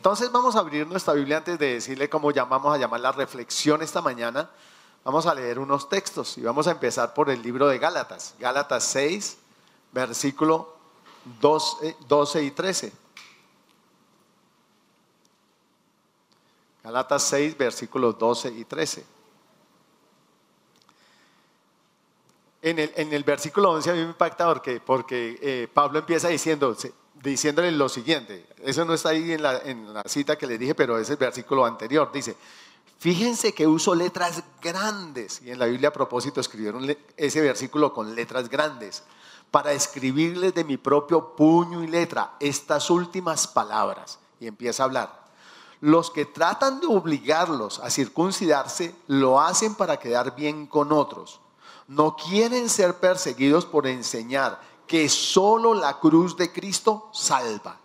entonces vamos a abrir nuestra Biblia antes de decirle cómo llamamos a llamar la reflexión esta mañana. Vamos a leer unos textos y vamos a empezar por el libro de Gálatas, Gálatas 6, versículo 12, 12 y 13. Gálatas 6, versículos 12 y 13. En el, en el versículo 11 a mí me impacta porque, porque eh, Pablo empieza diciendo, diciéndole lo siguiente. Eso no está ahí en la, cita que le dije, pero es el versículo anterior. Dice, fíjense que uso letras grandes. Y en la Biblia a propósito escribieron ese versículo con letras grandes para escribirles de mi propio puño y letra estas últimas palabras. Y empieza a hablar. Los que tratan de obligarlos a circuncidarse lo hacen para quedar bien con otros. No quieren ser perseguidos por enseñar que solo la cruz de Cristo salva.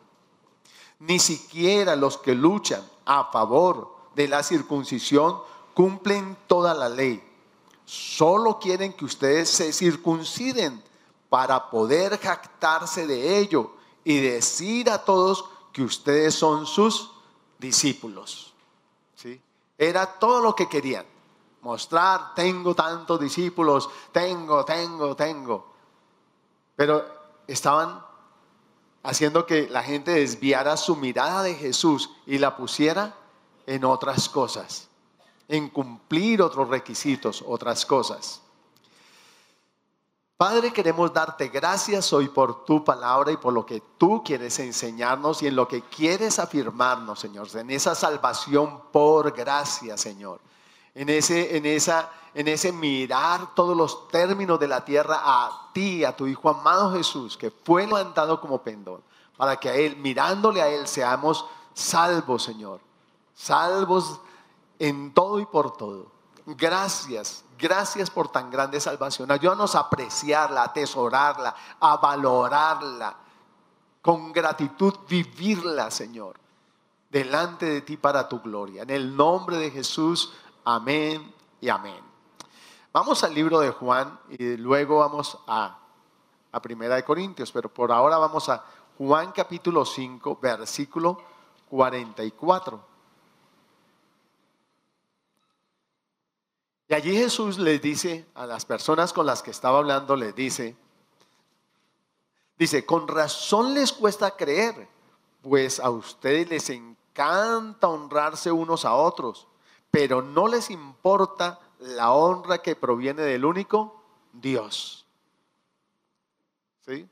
Ni siquiera los que luchan a favor de la circuncisión cumplen toda la ley. Solo quieren que ustedes se circunciden para poder jactarse de ello y decir a todos que ustedes son sus discípulos. ¿Sí? Era todo lo que querían. Mostrar, tengo tantos discípulos, tengo, tengo, tengo. Pero estaban haciendo que la gente desviara su mirada de Jesús y la pusiera en otras cosas, en cumplir otros requisitos, otras cosas. Padre, queremos darte gracias hoy por tu palabra y por lo que tú quieres enseñarnos y en lo que quieres afirmarnos, Señor, en esa salvación por gracia, Señor en ese, en, esa, en ese mirar todos los términos de la tierra a ti, a tu Hijo amado Jesús, que fue levantado como pendón, para que a Él, mirándole a Él, seamos salvos, Señor. Salvos en todo y por todo. Gracias, gracias por tan grande salvación. Ayúdanos a apreciarla, a atesorarla, a valorarla. Con gratitud vivirla, Señor, delante de ti para tu gloria. En el nombre de Jesús. Amén y amén. Vamos al libro de Juan y luego vamos a, a Primera de Corintios, pero por ahora vamos a Juan capítulo 5, versículo 44. Y allí Jesús les dice a las personas con las que estaba hablando, les dice, dice, con razón les cuesta creer, pues a ustedes les encanta honrarse unos a otros pero no les importa la honra que proviene del único Dios. ¿Sí?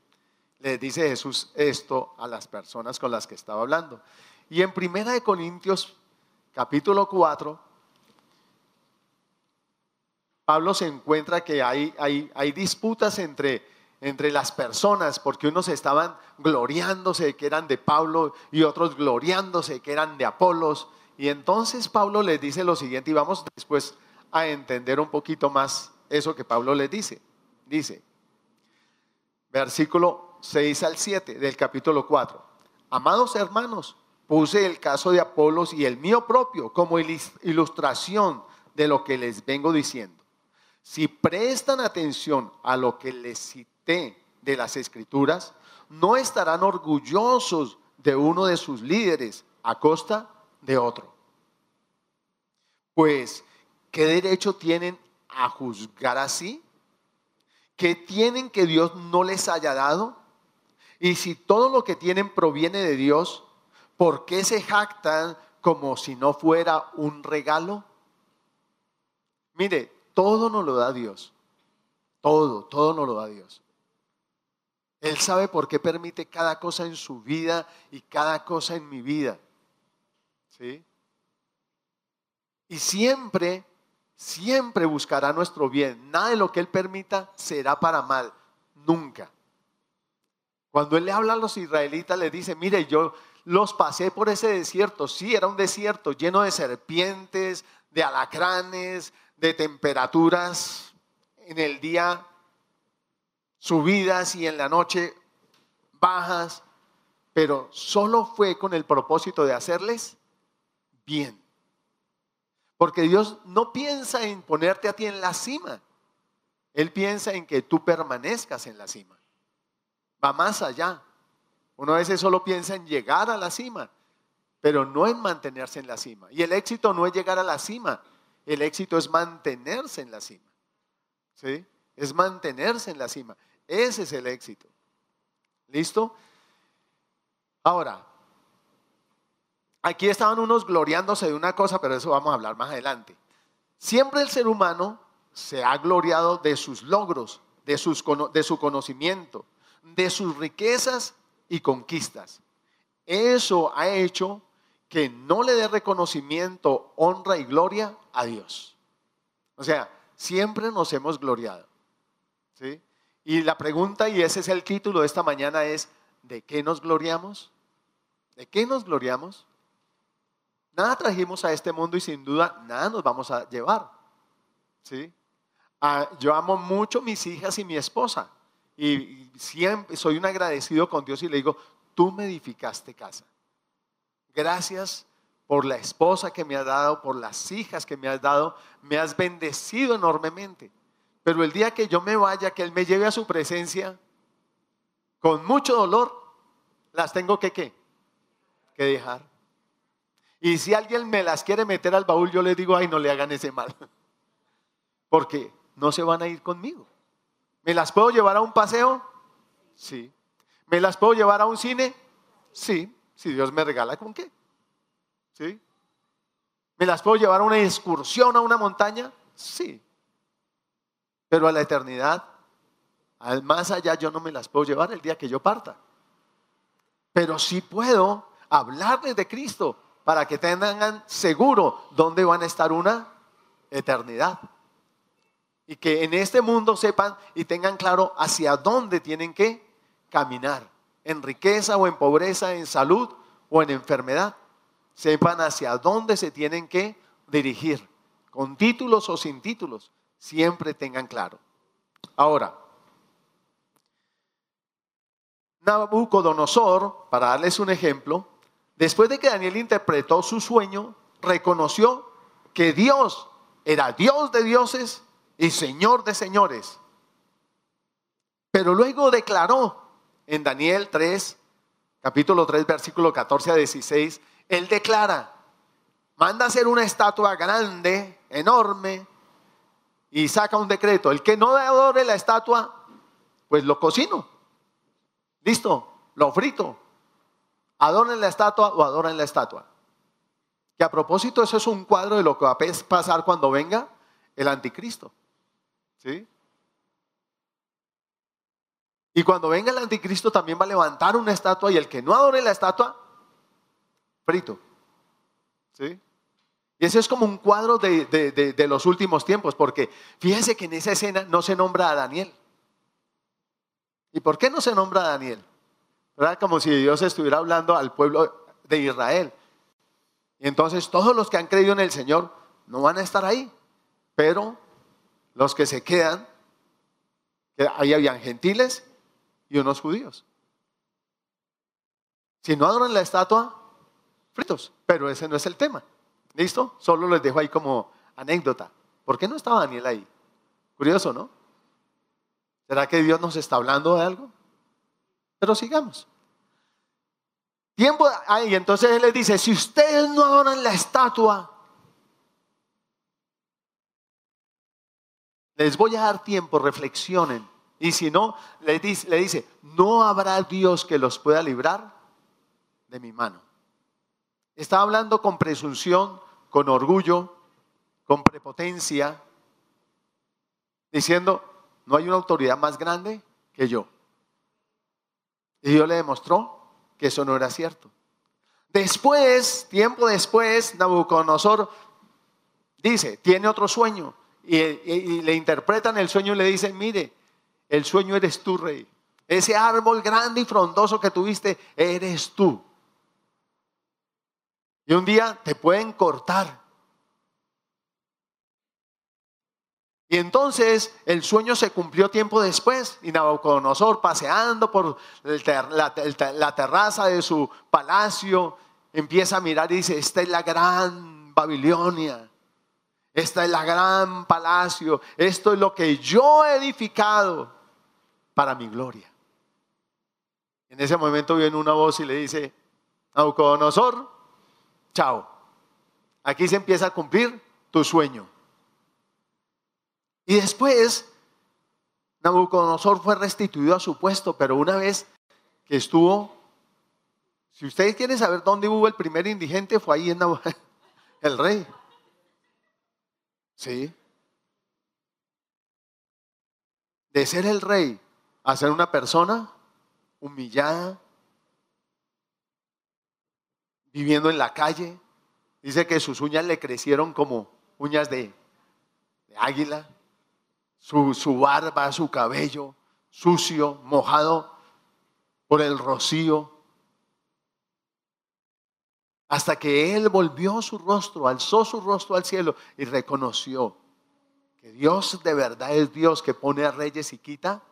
Le dice Jesús esto a las personas con las que estaba hablando. Y en Primera de Corintios capítulo 4 Pablo se encuentra que hay, hay, hay disputas entre, entre las personas, porque unos estaban gloriándose que eran de Pablo y otros gloriándose que eran de Apolos. Y entonces Pablo les dice lo siguiente y vamos después a entender un poquito más eso que Pablo les dice. Dice, versículo 6 al 7 del capítulo 4. Amados hermanos, puse el caso de Apolos y el mío propio como ilustración de lo que les vengo diciendo. Si prestan atención a lo que les cité de las escrituras, no estarán orgullosos de uno de sus líderes a costa de otro. Pues, ¿qué derecho tienen a juzgar así? ¿Qué tienen que Dios no les haya dado? Y si todo lo que tienen proviene de Dios, ¿por qué se jactan como si no fuera un regalo? Mire, todo nos lo da Dios. Todo, todo nos lo da Dios. Él sabe por qué permite cada cosa en su vida y cada cosa en mi vida. Y siempre, siempre buscará nuestro bien. Nada de lo que Él permita será para mal. Nunca. Cuando Él le habla a los israelitas, le dice, mire, yo los pasé por ese desierto. Sí, era un desierto lleno de serpientes, de alacranes, de temperaturas en el día subidas y en la noche bajas, pero solo fue con el propósito de hacerles bien. Porque Dios no piensa en ponerte a ti en la cima. Él piensa en que tú permanezcas en la cima. Va más allá. Uno a veces solo piensa en llegar a la cima, pero no en mantenerse en la cima. Y el éxito no es llegar a la cima, el éxito es mantenerse en la cima. ¿Sí? Es mantenerse en la cima. Ese es el éxito. ¿Listo? Ahora, aquí estaban unos gloriándose de una cosa, pero eso vamos a hablar más adelante. Siempre el ser humano se ha gloriado de sus logros, de, su conocimiento, de sus riquezas y conquistas. Eso ha hecho que no le dé reconocimiento, honra y gloria a Dios. O sea, siempre nos hemos gloriado. ¿sí? Y la pregunta, y ese es el título de esta mañana, es, ¿de qué nos gloriamos? ¿De qué nos gloriamos? Nada trajimos a este mundo y sin duda nada nos vamos a llevar. ¿sí? Ah, yo amo mucho mis hijas y mi esposa. Y siempre soy un agradecido con Dios y le digo, tú me edificaste casa. Gracias por la esposa que me has dado, por las hijas que me has dado. Me has bendecido enormemente. Pero el día que yo me vaya, que Él me lleve a su presencia, con mucho dolor, las tengo que ¿qué? Que dejar. Y si alguien me las quiere meter al baúl, yo le digo, ay, no le hagan ese mal. Porque no se van a ir conmigo. ¿Me las puedo llevar a un paseo? Sí. ¿Me las puedo llevar a un cine? Sí, si Dios me regala con qué. ¿Sí? ¿Me las puedo llevar a una excursión a una montaña? Sí. Pero a la eternidad, al más allá, yo no me las puedo llevar el día que yo parta. Pero sí puedo hablarles de Cristo para que tengan seguro dónde van a estar una eternidad. Y que en este mundo sepan y tengan claro hacia dónde tienen que caminar, en riqueza o en pobreza, en salud o en enfermedad. Sepan hacia dónde se tienen que dirigir, con títulos o sin títulos, siempre tengan claro. Ahora, Nabucodonosor, para darles un ejemplo, después de que Daniel interpretó su sueño, reconoció que Dios era Dios de dioses y Señor de señores. Pero luego declaró en Daniel 3, capítulo 3, versículo 14 a 16, él declara, manda hacer una estatua grande, enorme, y saca un decreto. El que no adore la estatua, pues lo cocino. Listo, lo frito. Adoren la estatua o adoren la estatua. Que a propósito, eso es un cuadro de lo que va a pasar cuando venga el anticristo. ¿Sí? Y cuando venga el anticristo también va a levantar una estatua y el que no adore la estatua, frito. ¿Sí? Y ese es como un cuadro de, de, los últimos tiempos, porque fíjense que en esa escena no se nombra a Daniel. ¿Y por qué no se nombra a Daniel? ¿Verdad? Como si Dios estuviera hablando al pueblo de Israel. Y entonces todos los que han creído en el Señor no van a estar ahí. Pero los que se quedan, ahí habían gentiles y unos judíos. Si no adoran la estatua, fritos. Pero ese no es el tema. ¿Listo? Solo les dejo ahí como anécdota. ¿Por qué no estaba Daniel ahí? Curioso, ¿no? ¿Será que Dios nos está hablando de algo? Pero sigamos. Tiempo, y entonces él les dice, si ustedes no adoran la estatua, Les voy a dar tiempo, reflexionen. Y si no, le dice, le dice, no habrá Dios que los pueda librar de mi mano. Está hablando con presunción, con orgullo, con prepotencia, diciendo, no hay una autoridad más grande que yo. Y Dios le demostró que eso no era cierto. Después, tiempo después, Nabucodonosor dice, tiene otro sueño y, le interpretan el sueño y le dicen, mire, el sueño eres tú, rey. Ese árbol grande y frondoso que tuviste, eres tú. Y un día te pueden cortar. Y entonces el sueño se cumplió tiempo después y Nabucodonosor paseando por la terraza de su palacio empieza a mirar y dice, esta es la gran Babilonia. Esta es la gran palacio. Esto es lo que yo he edificado para mi gloria. En ese momento viene una voz y le dice, Naucodonosor, chao. Aquí se empieza a cumplir tu sueño. Y después, Nabucodonosor fue restituido a su puesto, pero una vez que estuvo, si ustedes quieren saber dónde hubo el primer indigente, fue ahí en el rey. Sí. De ser el rey a ser una persona humillada, viviendo en la calle. Dice que sus uñas le crecieron como uñas de, águila, su, su barba, su cabello sucio, mojado por el rocío. Hasta que él volvió su rostro, alzó su rostro al cielo y reconoció que Dios de verdad es Dios que pone a reyes y quita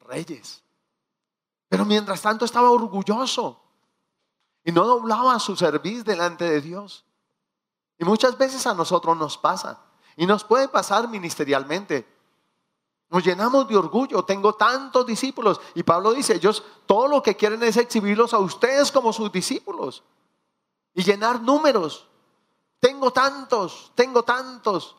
reyes. Pero mientras tanto estaba orgulloso y no doblaba su servicio delante de Dios. Y muchas veces a nosotros nos pasa. Y nos puede pasar ministerialmente. Nos llenamos de orgullo. Tengo tantos discípulos. Y Pablo dice, ellos todo lo que quieren es exhibirlos a ustedes como sus discípulos. Y llenar números. Tengo tantos, tengo tantos.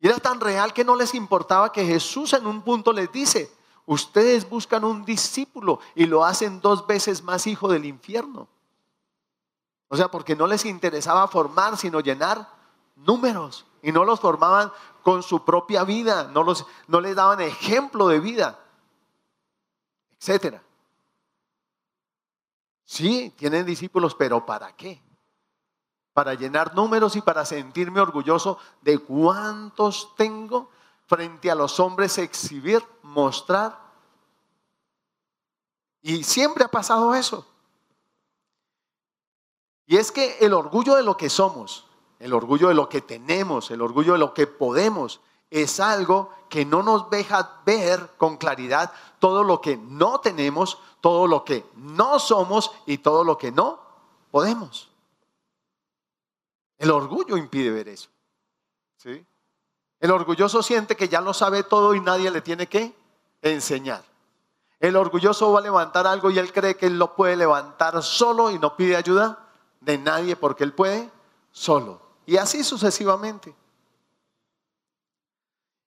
Y era tan real que no les importaba que Jesús en un punto les dice, Ustedes buscan un discípulo y lo hacen dos veces más hijo del infierno. O sea, porque no les interesaba formar, sino llenar números. Y no los formaban con su propia vida, no, los, no les daban ejemplo de vida, etcétera. Sí, tienen discípulos, pero ¿para qué? Para llenar números y para sentirme orgulloso de cuántos tengo frente a los hombres exhibir, mostrar. Y siempre ha pasado eso. Y es que el orgullo de lo que somos, el orgullo de lo que tenemos, el orgullo de lo que podemos, es algo que no nos deja ver con claridad todo lo que no tenemos, todo lo que no somos y todo lo que no podemos. El orgullo impide ver eso. ¿Sí? El orgulloso siente que ya lo sabe todo y nadie le tiene que enseñar. El orgulloso va a levantar algo y él cree que él lo puede levantar solo y no pide ayuda de nadie porque él puede solo. Y así sucesivamente.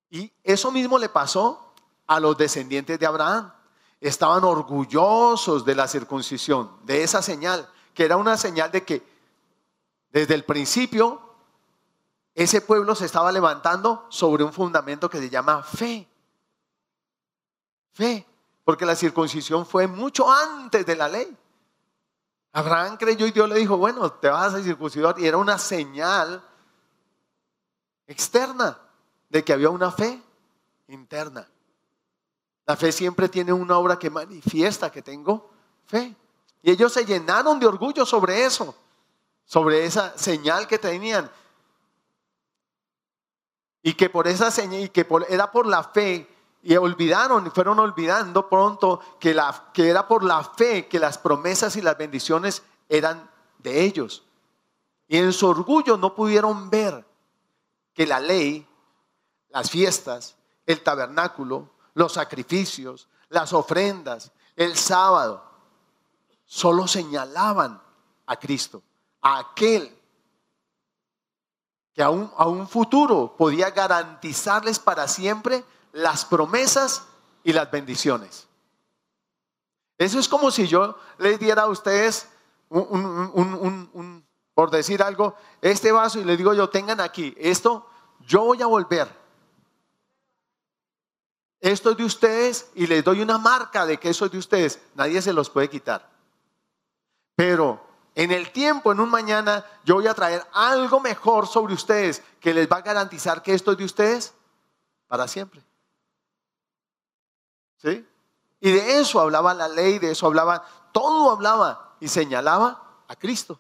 Y eso mismo le pasó a los descendientes de Abraham. Estaban orgullosos de la circuncisión, de esa señal, que era una señal de que desde el principio ese pueblo se estaba levantando sobre un fundamento que se llama fe. Fe, porque la circuncisión fue mucho antes de la ley. Abraham creyó y Dios le dijo, bueno, te vas a circuncidar. Y era una señal externa de que había una fe interna. La fe siempre tiene una obra que manifiesta que tengo fe. Y ellos se llenaron de orgullo sobre eso, sobre esa señal que tenían. Y que por esa señal, y que era por la fe, y olvidaron, y fueron olvidando pronto que, la, que era por la fe que las promesas y las bendiciones eran de ellos. Y en su orgullo no pudieron ver que la ley, las fiestas, el tabernáculo, los sacrificios, las ofrendas, el sábado, solo señalaban a Cristo, a aquel que a un, a un futuro podía garantizarles para siempre las promesas y las bendiciones. Eso es como si yo les diera a ustedes un, por decir algo, este vaso y les digo yo, tengan aquí, esto yo voy a volver. Esto es de ustedes y les doy una marca de que eso es de ustedes. Nadie se los puede quitar. Pero en el tiempo, en un mañana, yo voy a traer algo mejor sobre ustedes que les va a garantizar que esto es de ustedes para siempre. ¿Sí? Y de eso hablaba la ley, de eso hablaba, todo hablaba y señalaba a Cristo,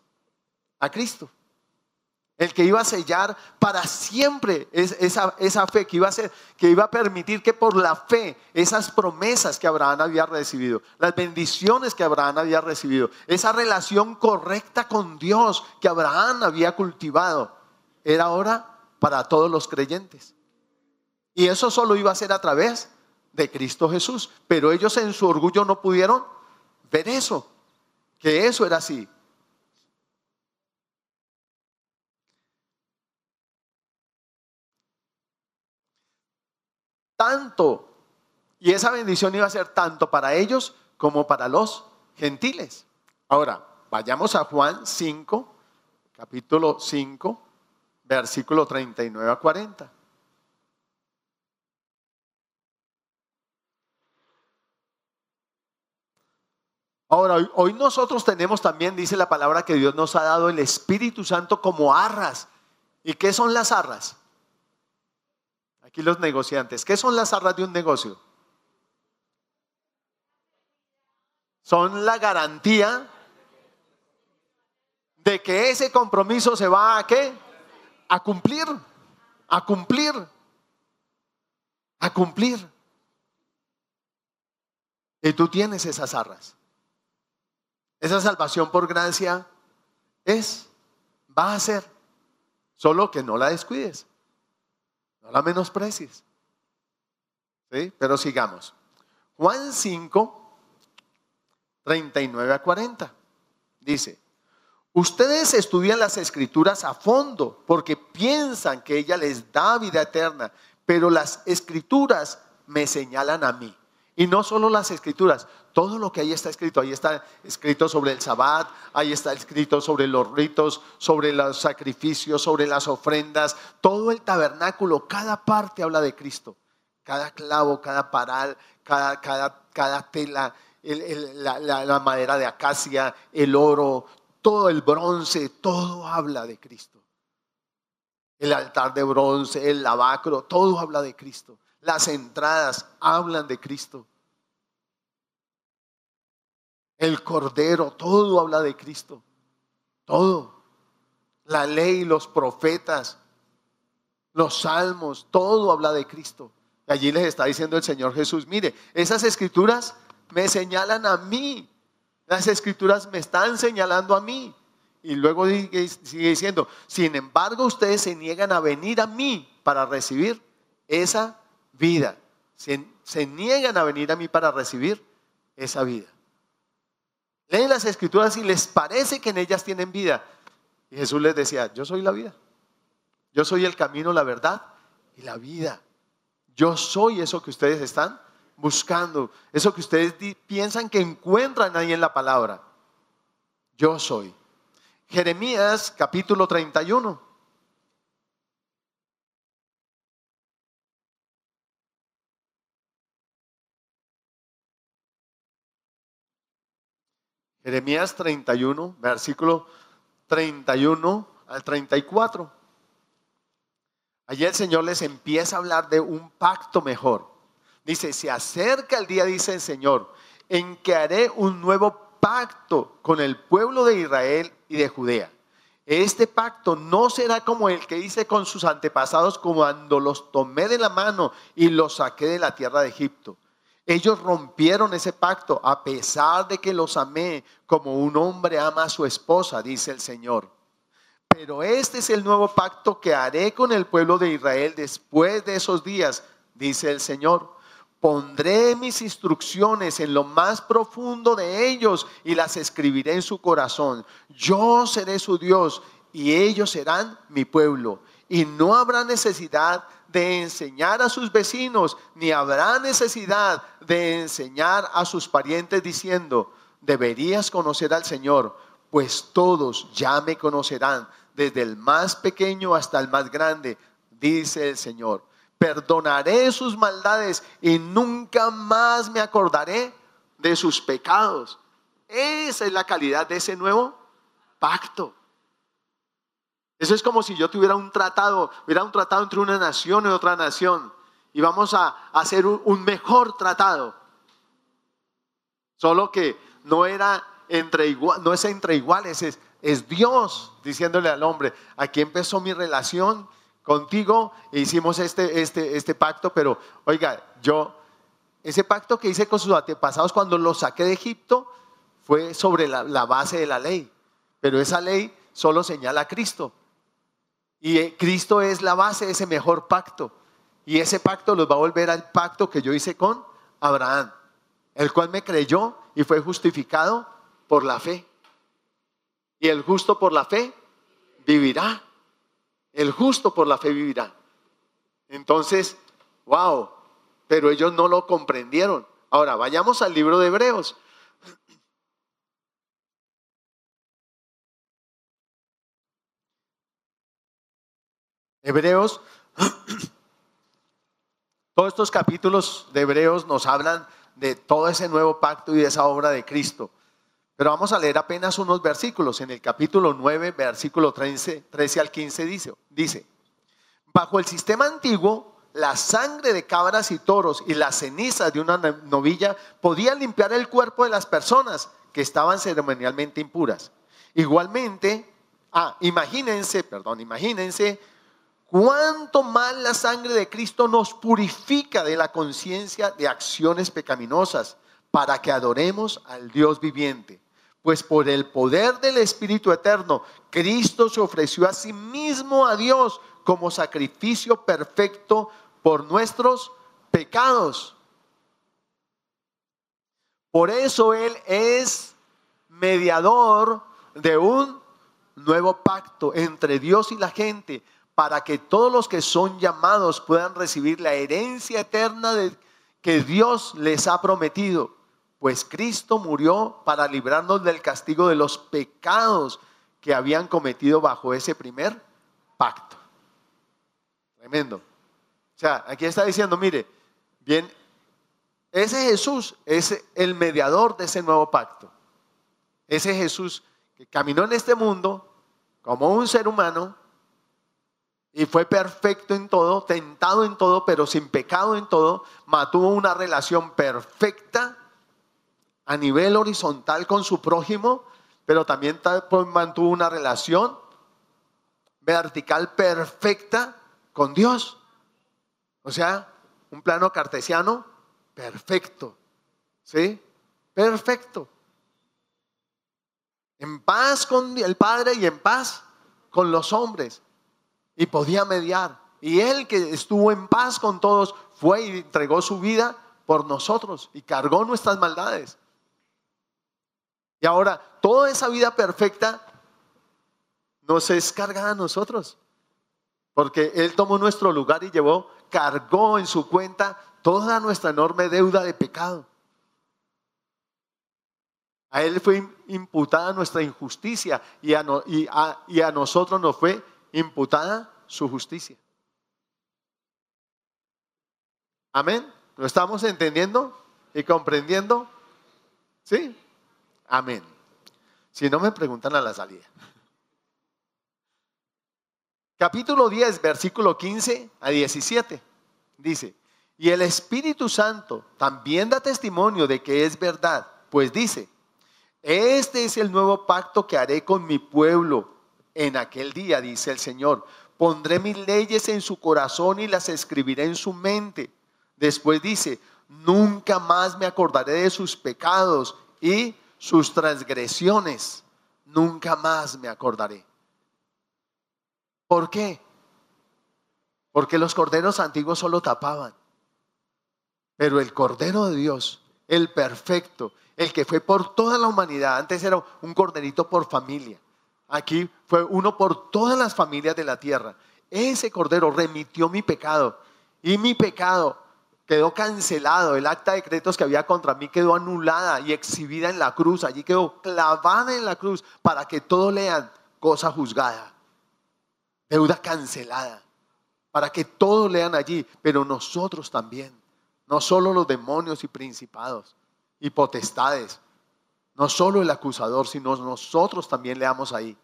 a Cristo el que iba a sellar para siempre esa, esa fe, que iba, a ser, que iba a permitir que por la fe esas promesas que Abraham había recibido, las bendiciones que Abraham había recibido, esa relación correcta con Dios que Abraham había cultivado, era ahora para todos los creyentes. Y eso solo iba a ser a través de Cristo Jesús. Pero ellos en su orgullo no pudieron ver eso, que eso era así. Tanto, y esa bendición iba a ser tanto para ellos como para los gentiles. Ahora, vayamos a Juan 5, capítulo 5, versículo 39 a 40. Ahora, hoy, nosotros tenemos también, dice la palabra, que Dios nos ha dado el Espíritu Santo como arras. ¿Y qué son las arras? Aquí los negociantes. ¿Qué son las arras de un negocio? Son la garantía de que ese compromiso se va a qué? A cumplir, a cumplir, a cumplir. Y tú tienes esas arras. Esa salvación por gracia es, va a ser, solo que no la descuides, no la menosprecies. Pero sigamos. Juan 5, 39 a 40. Dice, ustedes estudian las escrituras a fondo porque piensan que ella les da vida eterna, pero las escrituras me señalan a mí. Y no solo las escrituras, todo lo que ahí está escrito, ahí está escrito sobre el sabbat, ahí está escrito sobre los ritos, sobre los sacrificios, sobre las ofrendas, todo el tabernáculo, cada parte habla de Cristo. Cada clavo, cada paral, cada, cada, cada tela, la, la madera de acacia, el oro, todo el bronce, todo habla de Cristo. El altar de bronce, el lavacro, todo habla de Cristo. Las entradas hablan de Cristo. El cordero, todo habla de Cristo. Todo. La ley, los profetas, los salmos, todo habla de Cristo. Y allí les está diciendo el Señor Jesús, mire, esas escrituras me señalan a mí. Las escrituras me están señalando a mí. Y luego sigue diciendo, sin embargo ustedes se niegan a venir a mí para recibir esa vida. Se, niegan a venir a mí para recibir esa vida. Leen las escrituras y les parece que en ellas tienen vida. Y Jesús les decía, yo soy la vida. Yo soy el camino, la verdad y la vida. Yo soy eso que ustedes están buscando, eso que ustedes piensan que encuentran ahí en la palabra. Yo soy. Jeremías capítulo 31. Jeremías 31, versículo 31 al 34. Allí el Señor les empieza a hablar de un pacto mejor. Dice, se acerca el día, dice el Señor, en que haré un nuevo pacto con el pueblo de Israel y de Judea. Este pacto no será como el que hice con sus antepasados cuando los tomé de la mano y los saqué de la tierra de Egipto ellos rompieron ese pacto a pesar de que los amé como un hombre ama a su esposa, dice el Señor. Pero este es el nuevo pacto que haré con el pueblo de Israel después de esos días, dice el Señor. Pondré mis instrucciones en lo más profundo de ellos y las escribiré en su corazón. Yo seré su Dios y ellos serán mi pueblo. Y no habrá necesidad de enseñar a sus vecinos, ni habrá necesidad de enseñar a sus parientes diciendo, deberías conocer al Señor, pues todos ya me conocerán, desde el más pequeño hasta el más grande, dice el Señor. Perdonaré sus maldades y nunca más me acordaré de sus pecados. Esa es la calidad de ese nuevo pacto. Eso es como si yo tuviera un tratado, hubiera un tratado entre una nación y otra nación. Y vamos a hacer un, mejor tratado. Solo que no era entre igual, no es entre iguales, es, es Dios diciéndole al hombre, aquí empezó mi relación contigo e hicimos este, este, este pacto, pero oiga, yo, ese pacto que hice con sus antepasados cuando los saqué de Egipto fue sobre la, la base de la ley, pero esa ley solo señala a Cristo. Y eh, Cristo es la base de ese mejor pacto. Y ese pacto los va a volver al pacto que yo hice con Abraham, el cual me creyó y fue justificado por la fe. Y el justo por la fe vivirá. El justo por la fe vivirá. Entonces, wow, pero ellos no lo comprendieron. Ahora, vayamos al libro de Hebreos. Hebreos, todos estos capítulos de Hebreos nos hablan de todo ese nuevo pacto y de esa obra de Cristo. Pero vamos a leer apenas unos versículos. En el capítulo 9, versículo 13, 13 al 15 dice, dice, bajo el sistema antiguo, la sangre de cabras y toros y las cenizas de una novilla podían limpiar el cuerpo de las personas que estaban ceremonialmente impuras. Igualmente, ah, imagínense, perdón, imagínense cuánto más la sangre de Cristo nos purifica de la conciencia de acciones pecaminosas para que adoremos al Dios viviente. Pues por el poder del Espíritu Eterno, Cristo se ofreció a sí mismo a Dios como sacrificio perfecto por nuestros pecados. Por eso Él es mediador de un nuevo pacto entre Dios y la gente, para que todos los que son llamados puedan recibir la herencia eterna que Dios les ha prometido pues Cristo murió para librarnos del castigo de los pecados que habían cometido bajo ese primer pacto. Tremendo. O sea, aquí está diciendo, mire, bien, ese Jesús es el mediador de ese nuevo pacto. Ese Jesús que caminó en este mundo como un ser humano y fue perfecto en todo, tentado en todo, pero sin pecado en todo, mantuvo una relación perfecta a nivel horizontal con su prójimo, pero también pues, mantuvo una relación vertical perfecta con Dios. O sea, un plano cartesiano perfecto. ¿Sí? Perfecto. En paz con el Padre y en paz con los hombres. Y podía mediar. Y él que estuvo en paz con todos fue y entregó su vida por nosotros y cargó nuestras maldades. Y ahora, toda esa vida perfecta nos es cargada a nosotros. Porque Él tomó nuestro lugar y llevó, cargó en su cuenta toda nuestra enorme deuda de pecado. A Él fue imputada nuestra injusticia y a, y a nosotros nos fue imputada su justicia. Amén. ¿Lo estamos entendiendo y comprendiendo? ¿Sí? Amén. Si no me preguntan a la salida. Capítulo 10, versículo 15 a 17. Dice, y el Espíritu Santo también da testimonio de que es verdad, pues dice, este es el nuevo pacto que haré con mi pueblo en aquel día, dice el Señor. Pondré mis leyes en su corazón y las escribiré en su mente. Después dice, nunca más me acordaré de sus pecados y sus transgresiones, nunca más me acordaré. ¿Por qué? Porque los corderos antiguos solo tapaban. Pero el Cordero de Dios, el perfecto, el que fue por toda la humanidad, antes era un corderito por familia. Aquí fue uno por todas las familias de la tierra. Ese cordero remitió mi pecado. Y mi pecado quedó cancelado, el acta de decretos que había contra mí quedó anulada y exhibida en la cruz, allí quedó clavada en la cruz para que todos lean cosa juzgada, deuda cancelada, para que todos lean allí, pero nosotros también, no solo los demonios y principados y potestades, no solo el acusador, sino nosotros también leamos ahí.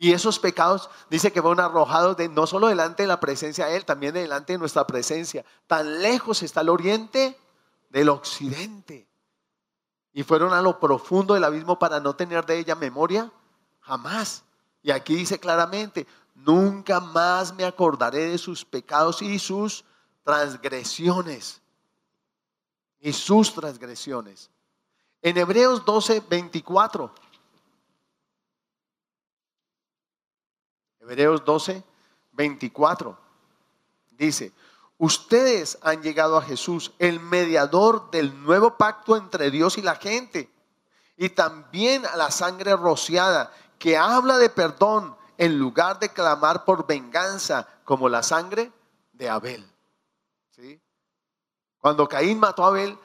Y esos pecados dice que fueron arrojados de, no solo delante de la presencia de Él, también delante de nuestra presencia. Tan lejos está el oriente del occidente. Y fueron a lo profundo del abismo para no tener de ella memoria jamás. Y aquí dice claramente, nunca más me acordaré de sus pecados y sus transgresiones. Y sus transgresiones. En Hebreos 12, 24 Hebreos 12, 24. Dice, ustedes han llegado a Jesús, el mediador del nuevo pacto entre Dios y la gente, y también a la sangre rociada, que habla de perdón en lugar de clamar por venganza como la sangre de Abel. ¿Sí? Cuando Caín mató a Abel,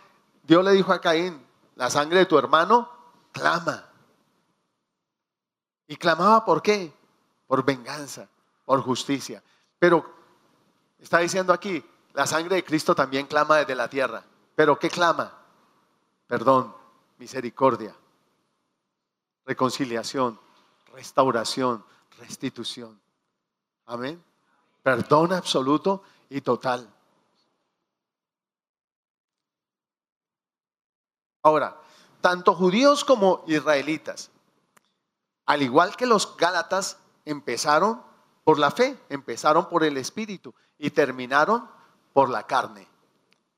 Dios le dijo a Caín, la sangre de tu hermano clama. ¿Y clamaba por qué? Por venganza, por justicia. Pero está diciendo aquí, la sangre de Cristo también clama desde la tierra. ¿Pero qué clama? Perdón, misericordia, reconciliación, restauración, restitución. Amén. Perdón absoluto y total. Ahora, tanto judíos como israelitas, al igual que los gálatas, empezaron por la fe, empezaron por el espíritu y terminaron por la carne.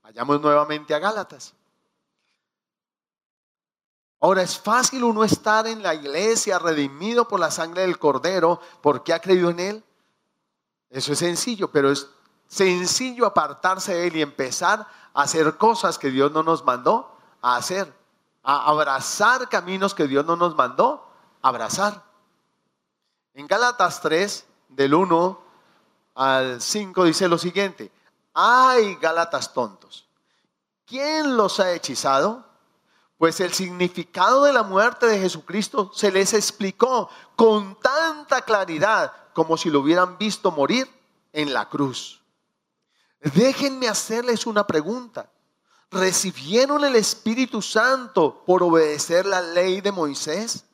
Vayamos nuevamente a Gálatas. Ahora es fácil uno estar en la iglesia redimido por la sangre del cordero porque ha creído en él. Eso es sencillo, pero es sencillo apartarse de él y empezar a hacer cosas que Dios no nos mandó a hacer, a abrazar caminos que Dios no nos mandó abrazar. En Gálatas 3, del 1 al 5, dice lo siguiente, ay Gálatas tontos, ¿quién los ha hechizado? Pues el significado de la muerte de Jesucristo se les explicó con tanta claridad como si lo hubieran visto morir en la cruz. Déjenme hacerles una pregunta. ¿Recibieron el Espíritu Santo por obedecer la ley de Moisés?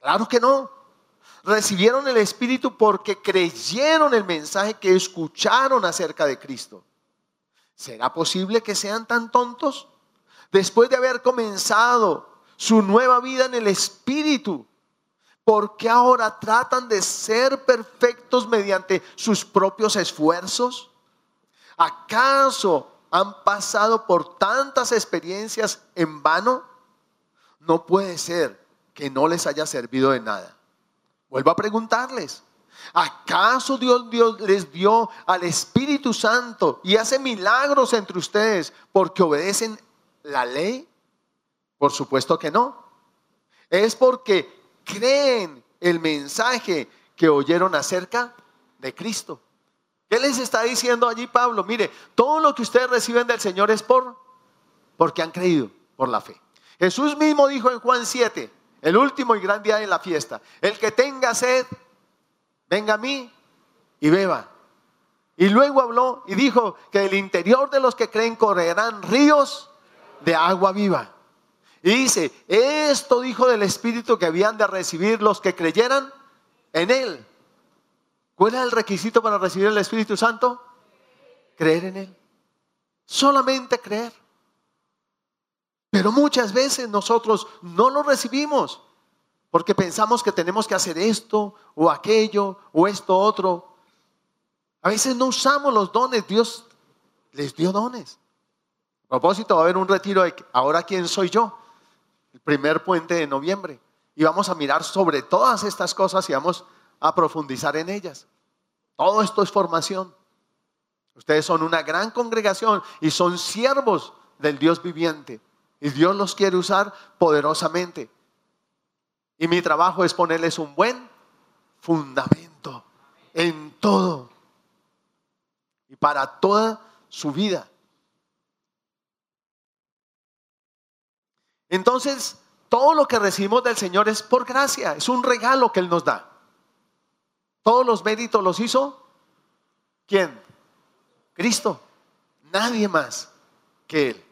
Claro que no. Recibieron el Espíritu porque creyeron el mensaje que escucharon acerca de Cristo. ¿Será posible que sean tan tontos? después de haber comenzado su nueva vida en el Espíritu, ¿por qué ahora tratan de ser perfectos mediante sus propios esfuerzos? ¿Acaso han pasado por tantas experiencias en vano? No puede ser que no les haya servido de nada. Vuelvo a preguntarles. ¿Acaso Dios, Dios, les dio al Espíritu Santo y hace milagros entre ustedes porque obedecen la ley? Por supuesto que no. Es porque creen el mensaje que oyeron acerca de Cristo. ¿Qué les está diciendo allí Pablo? Mire, todo lo que ustedes reciben del Señor es por porque han creído por la fe. Jesús mismo dijo en Juan 7, el último y gran día de la fiesta, el que tenga sed, venga a mí y beba. Y luego habló y dijo que del interior de los que creen correrán ríos de agua viva. Y dice, esto dijo del Espíritu que habían de recibir los que creyeran en Él. ¿Cuál es el requisito para recibir el Espíritu Santo? Creer en Él. Solamente creer. Pero muchas veces nosotros no lo recibimos porque pensamos que tenemos que hacer esto o aquello o esto otro. A veces no usamos los dones, Dios les dio dones propósito, va a haber un retiro de ahora quién soy yo, el primer puente de noviembre. Y vamos a mirar sobre todas estas cosas y vamos a profundizar en ellas. Todo esto es formación. Ustedes son una gran congregación y son siervos del Dios viviente. Y Dios los quiere usar poderosamente. Y mi trabajo es ponerles un buen fundamento en todo. Y para toda su vida. Entonces, todo lo que recibimos del Señor es por gracia, es un regalo que Él nos da. Todos los méritos los hizo ¿quién? Cristo. Nadie más que Él.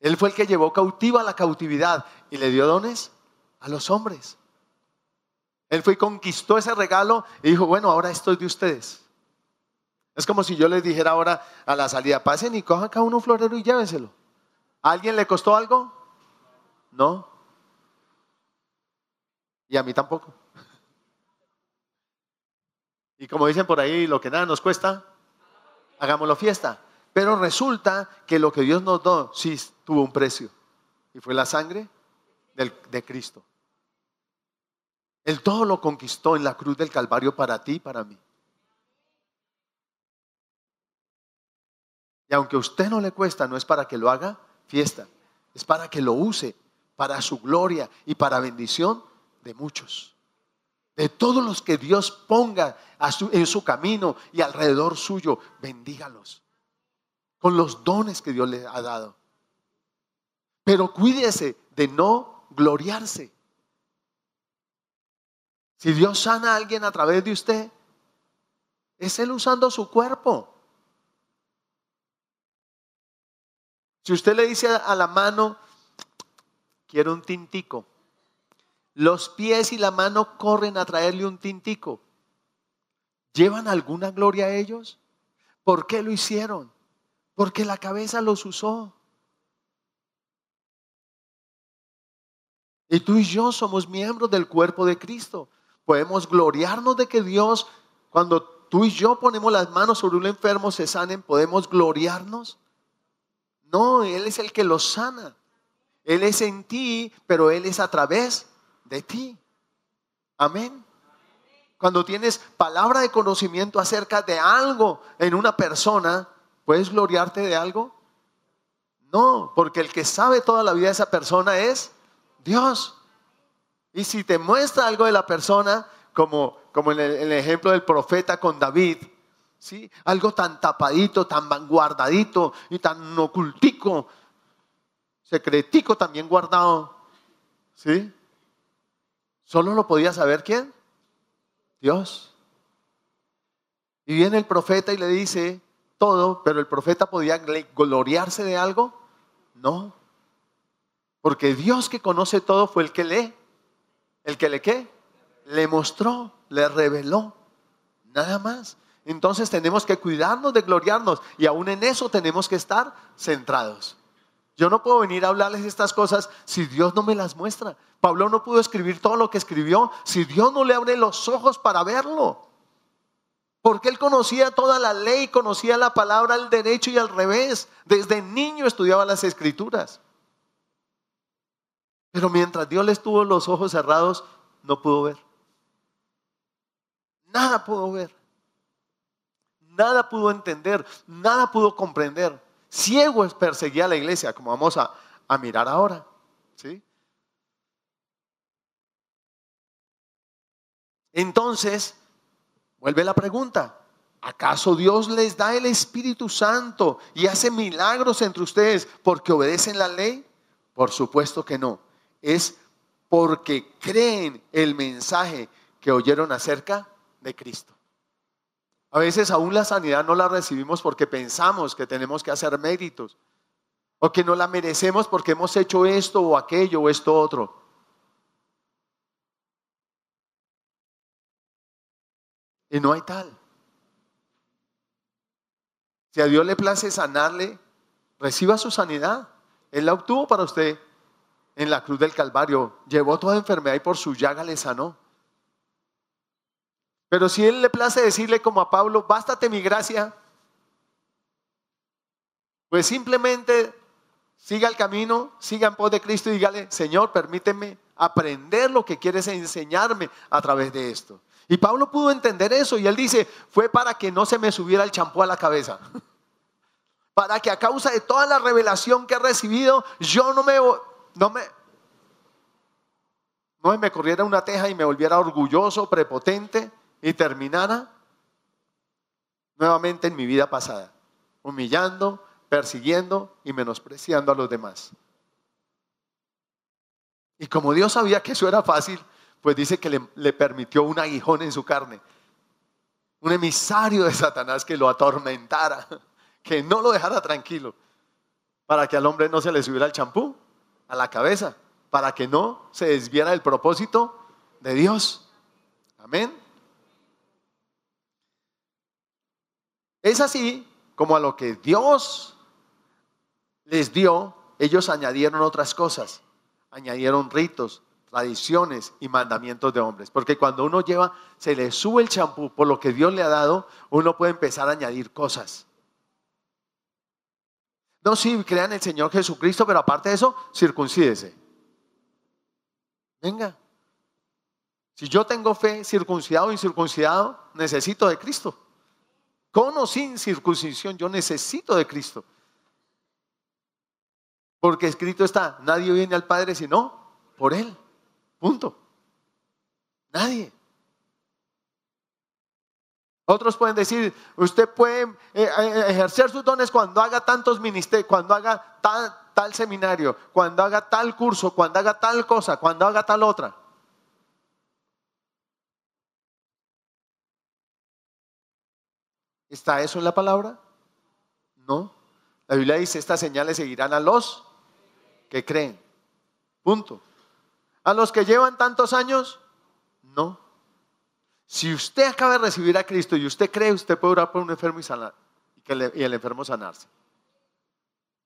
Él fue el que llevó cautiva la cautividad y le dio dones a los hombres. Él fue y conquistó ese regalo y dijo, bueno, ahora esto es de ustedes. Es como si yo les dijera ahora a la salida, pasen y cojan cada uno un florero y llévenselo. ¿A alguien le costó algo? No. Y a mí tampoco. Y como dicen por ahí, lo que nada nos cuesta, hagámoslo fiesta. Pero resulta que lo que Dios nos dio sí tuvo un precio. Y fue la sangre de Cristo. Él todo lo conquistó en la cruz del Calvario para ti y para mí. Y aunque a usted no le cuesta, no es para que lo haga fiesta, es para que lo use para su gloria y para bendición de muchos. De todos los que Dios ponga en su camino y alrededor suyo, bendígalos con los dones que Dios le ha dado. Pero cuídese de no gloriarse. Si Dios sana a alguien a través de usted, es Él usando su cuerpo. Si usted le dice a la mano, quiero un tintico, los pies y la mano corren a traerle un tintico, ¿llevan alguna gloria a ellos? ¿Por qué lo hicieron? Porque la cabeza los usó. Y tú y yo somos miembros del cuerpo de Cristo. Podemos gloriarnos de que Dios, cuando tú y yo ponemos las manos sobre un enfermo, se sanen, podemos gloriarnos. No, Él es el que los sana. Él es en ti, pero Él es a través de ti. Amén. Cuando tienes palabra de conocimiento acerca de algo en una persona, ¿puedes gloriarte de algo? No, porque el que sabe toda la vida de esa persona es Dios. Y si te muestra algo de la persona, como, como en, el, ejemplo del profeta con David, ¿sí? algo tan tapadito, tan guardadito y tan ocultico, secretico también guardado, ¿sí? Solo lo podía saber quién? Dios. Y viene el profeta y le dice todo, pero el profeta podía gloriarse de algo? No. Porque Dios que conoce todo fue el que le el que le qué? Le mostró, le reveló. Nada más. Entonces tenemos que cuidarnos de gloriarnos y aún en eso tenemos que estar centrados. Yo no puedo venir a hablarles estas cosas si Dios no me las muestra. Pablo no pudo escribir todo lo que escribió si Dios no le abre los ojos para verlo. Porque él conocía toda la ley, conocía la palabra al derecho y al revés. Desde niño estudiaba las escrituras. Pero mientras Dios le estuvo los ojos cerrados, no pudo ver. Nada pudo ver. Nada pudo entender. Nada pudo comprender. Ciego perseguía a la iglesia, como vamos a, a mirar ahora. ¿sí? Entonces, vuelve la pregunta. ¿Acaso Dios les da el Espíritu Santo y hace milagros entre ustedes porque obedecen la ley? Por supuesto que no es porque creen el mensaje que oyeron acerca de Cristo. A veces aún la sanidad no la recibimos porque pensamos que tenemos que hacer méritos o que no la merecemos porque hemos hecho esto o aquello o esto otro. Y no hay tal. Si a Dios le place sanarle, reciba su sanidad. Él la obtuvo para usted en la cruz del Calvario, llevó toda enfermedad y por su llaga le sanó. Pero si él le place decirle como a Pablo, bástate mi gracia, pues simplemente siga el camino, siga en pos de Cristo y dígale, Señor, permíteme aprender lo que quieres enseñarme a través de esto. Y Pablo pudo entender eso y él dice, fue para que no se me subiera el champú a la cabeza. Para que a causa de toda la revelación que he recibido, yo no me no me, no me corriera una teja y me volviera orgulloso, prepotente y terminara nuevamente en mi vida pasada, humillando, persiguiendo y menospreciando a los demás. Y como Dios sabía que eso era fácil, pues dice que le, permitió un aguijón en su carne, un emisario de Satanás que lo atormentara, que no lo dejara tranquilo, para que al hombre no se le subiera el champú a la cabeza para que no se desviara del propósito de Dios. Amén. Es así como a lo que Dios les dio, ellos añadieron otras cosas, añadieron ritos, tradiciones y mandamientos de hombres. Porque cuando uno lleva, se le sube el champú por lo que Dios le ha dado, uno puede empezar a añadir cosas. No, sí, crean el Señor Jesucristo, pero aparte de eso, circuncídese. Venga. Si yo tengo fe, circuncidado o incircuncidado, necesito de Cristo. Con o sin circuncisión, yo necesito de Cristo. Porque escrito está, nadie viene al Padre sino por Él. Punto. Nadie. Otros pueden decir, usted puede eh, eh, ejercer sus dones cuando haga tantos ministerios, cuando haga tal, tal seminario, cuando haga tal curso, cuando haga tal cosa, cuando haga tal otra. ¿Está eso en la palabra? No. La Biblia dice, estas señales seguirán a los que creen. Punto. A los que llevan tantos años, no. Si usted acaba de recibir a Cristo y usted cree, usted puede orar por un enfermo y sanar. Y, el enfermo sanarse.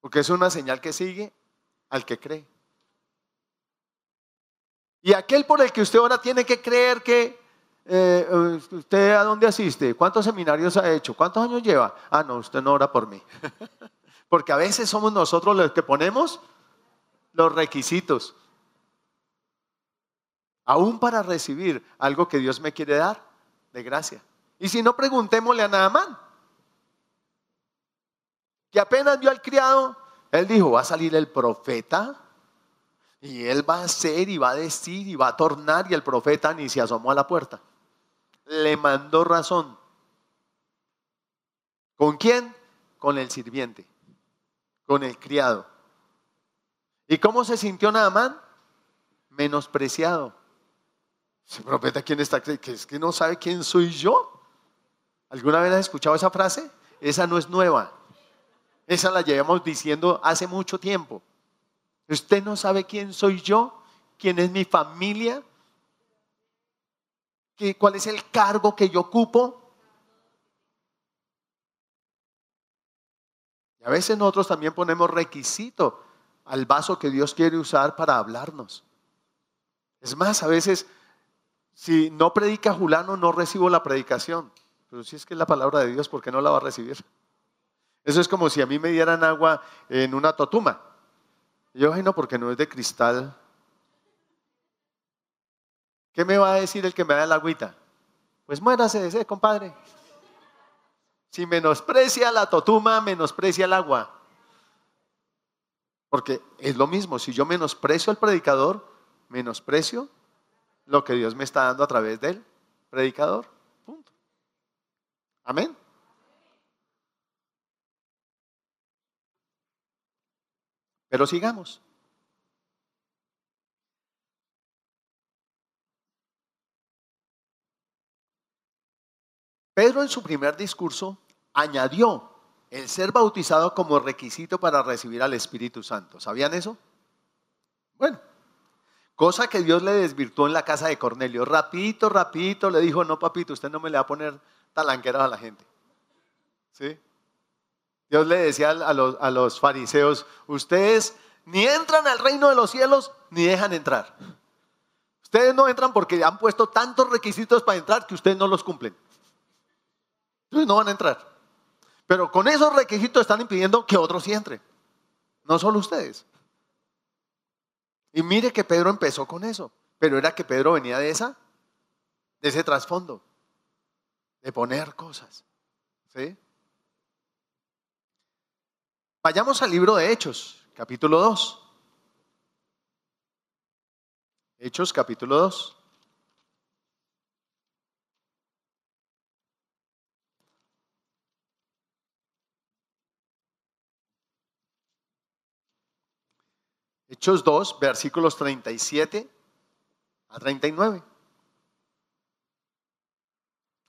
Porque es una señal que sigue al que cree. Y aquel por el que usted ahora tiene que creer que eh, usted a dónde asiste, cuántos seminarios ha hecho, cuántos años lleva. Ah, no, usted no ora por mí. Porque a veces somos nosotros los que ponemos los requisitos aún para recibir algo que Dios me quiere dar de gracia. Y si no, preguntémosle a Naamán, que apenas vio al criado, él dijo, va a salir el profeta y él va a hacer y va a decir y va a tornar y el profeta ni se asomó a la puerta. Le mandó razón. ¿Con quién? Con el sirviente, con el criado. ¿Y cómo se sintió Naamán? Menospreciado. ¿Ese profeta quién está? ¿Que es que no sabe quién soy yo? ¿Alguna vez has escuchado esa frase? Esa no es nueva. Esa la llevamos diciendo hace mucho tiempo. ¿Usted no sabe quién soy yo? ¿Quién es mi familia? ¿Cuál es el cargo que yo ocupo? Y a veces nosotros también ponemos requisito al vaso que Dios quiere usar para hablarnos. Es más, a veces si no predica Julano, no recibo la predicación. Pero si es que es la palabra de Dios, ¿por qué no la va a recibir? Eso es como si a mí me dieran agua en una totuma. yo, ay, no, porque no es de cristal. ¿Qué me va a decir el que me da el agüita? Pues muérase ese, compadre. Si menosprecia la totuma, menosprecia el agua. Porque es lo mismo, si yo menosprecio al predicador, menosprecio lo que Dios me está dando a través del predicador. Punto. Amén. Pero sigamos. Pedro en su primer discurso añadió el ser bautizado como requisito para recibir al Espíritu Santo. ¿Sabían eso? Bueno, Cosa que Dios le desvirtuó en la casa de Cornelio. Rapidito, rapidito le dijo, no papito, usted no me le va a poner talanqueras a la gente. ¿Sí? Dios le decía a los, a los fariseos, ustedes ni entran al reino de los cielos ni dejan entrar. Ustedes no entran porque han puesto tantos requisitos para entrar que ustedes no los cumplen. Entonces no van a entrar. Pero con esos requisitos están impidiendo que otros entren. No solo ustedes. Y mire que Pedro empezó con eso, pero era que Pedro venía de esa, de ese trasfondo, de poner cosas. ¿sí? Vayamos al libro de Hechos, capítulo 2. Hechos, capítulo 2. Hechos 2, versículos 37 a 39.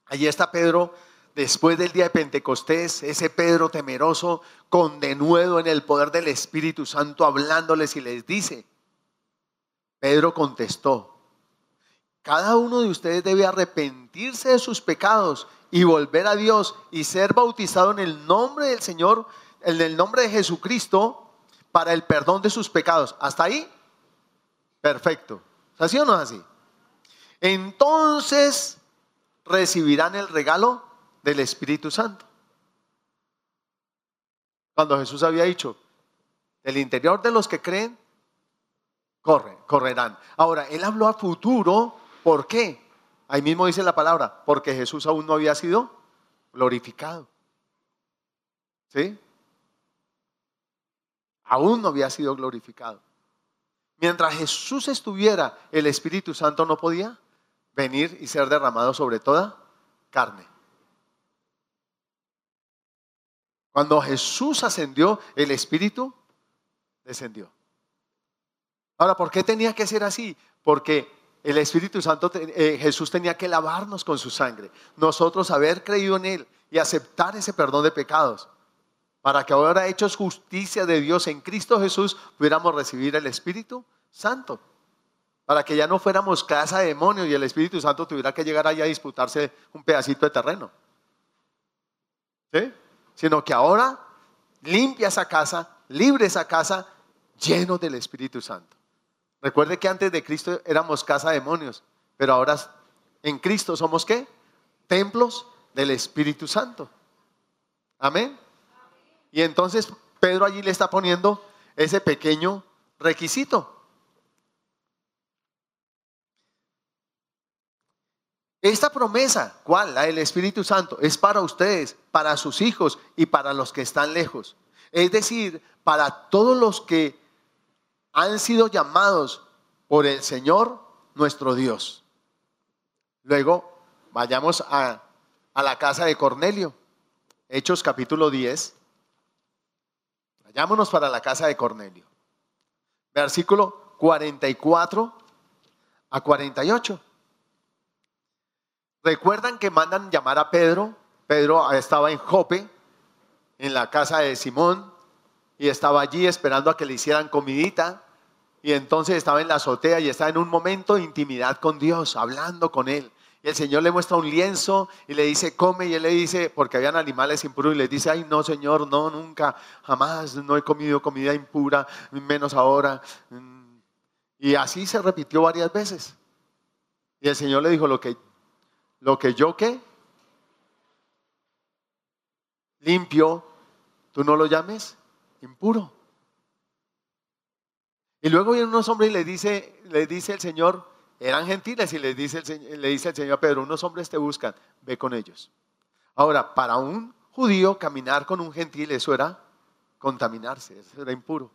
Allí está Pedro después del día de Pentecostés, ese Pedro temeroso, con denuedo en el poder del Espíritu Santo, hablándoles y les dice, Pedro contestó, cada uno de ustedes debe arrepentirse de sus pecados y volver a Dios y ser bautizado en el nombre del Señor, en el nombre de Jesucristo, para el perdón de sus pecados. ¿Hasta ahí? Perfecto. ¿Así o no es así? Entonces recibirán el regalo del Espíritu Santo. Cuando Jesús había dicho, del interior de los que creen, corren, correrán. Ahora, él habló a futuro, ¿por qué? Ahí mismo dice la palabra, porque Jesús aún no había sido glorificado. ¿Sí? Aún no había sido glorificado. Mientras Jesús estuviera, el Espíritu Santo no podía venir y ser derramado sobre toda carne. Cuando Jesús ascendió, el Espíritu descendió. Ahora, ¿por qué tenía que ser así? Porque el Espíritu Santo, eh, Jesús tenía que lavarnos con su sangre. Nosotros haber creído en Él y aceptar ese perdón de pecados. Para que ahora hechos justicia de Dios en Cristo Jesús pudiéramos recibir el Espíritu Santo. Para que ya no fuéramos casa de demonios y el Espíritu Santo tuviera que llegar allá a disputarse un pedacito de terreno. ¿Sí? Sino que ahora limpia esa casa, libre esa casa, lleno del Espíritu Santo. Recuerde que antes de Cristo éramos casa de demonios, pero ahora en Cristo somos qué? Templos del Espíritu Santo. Amén. Y entonces Pedro allí le está poniendo ese pequeño requisito. Esta promesa, ¿cuál? La del Espíritu Santo, es para ustedes, para sus hijos y para los que están lejos. Es decir, para todos los que han sido llamados por el Señor nuestro Dios. Luego, vayamos a, a la casa de Cornelio, Hechos capítulo 10. Vayámonos para la casa de Cornelio. Versículo 44 a 48. ¿Recuerdan que mandan llamar a Pedro? Pedro estaba en Jope, en la casa de Simón, y estaba allí esperando a que le hicieran comidita. Y entonces estaba en la azotea y estaba en un momento de intimidad con Dios, hablando con Él. Y el Señor le muestra un lienzo y le dice, come. Y él le dice, porque habían animales impuros, y le dice, ay, no, Señor, no, nunca, jamás, no he comido comida impura, menos ahora. Y así se repitió varias veces. Y el Señor le dijo, lo que lo que yo qué? Limpio, tú no lo llames impuro. Y luego viene unos hombres y le dice, le dice el Señor, eran gentiles y le dice, el, le dice el Señor a Pedro, unos hombres te buscan, ve con ellos. Ahora, para un judío caminar con un gentil, eso era contaminarse, eso era impuro.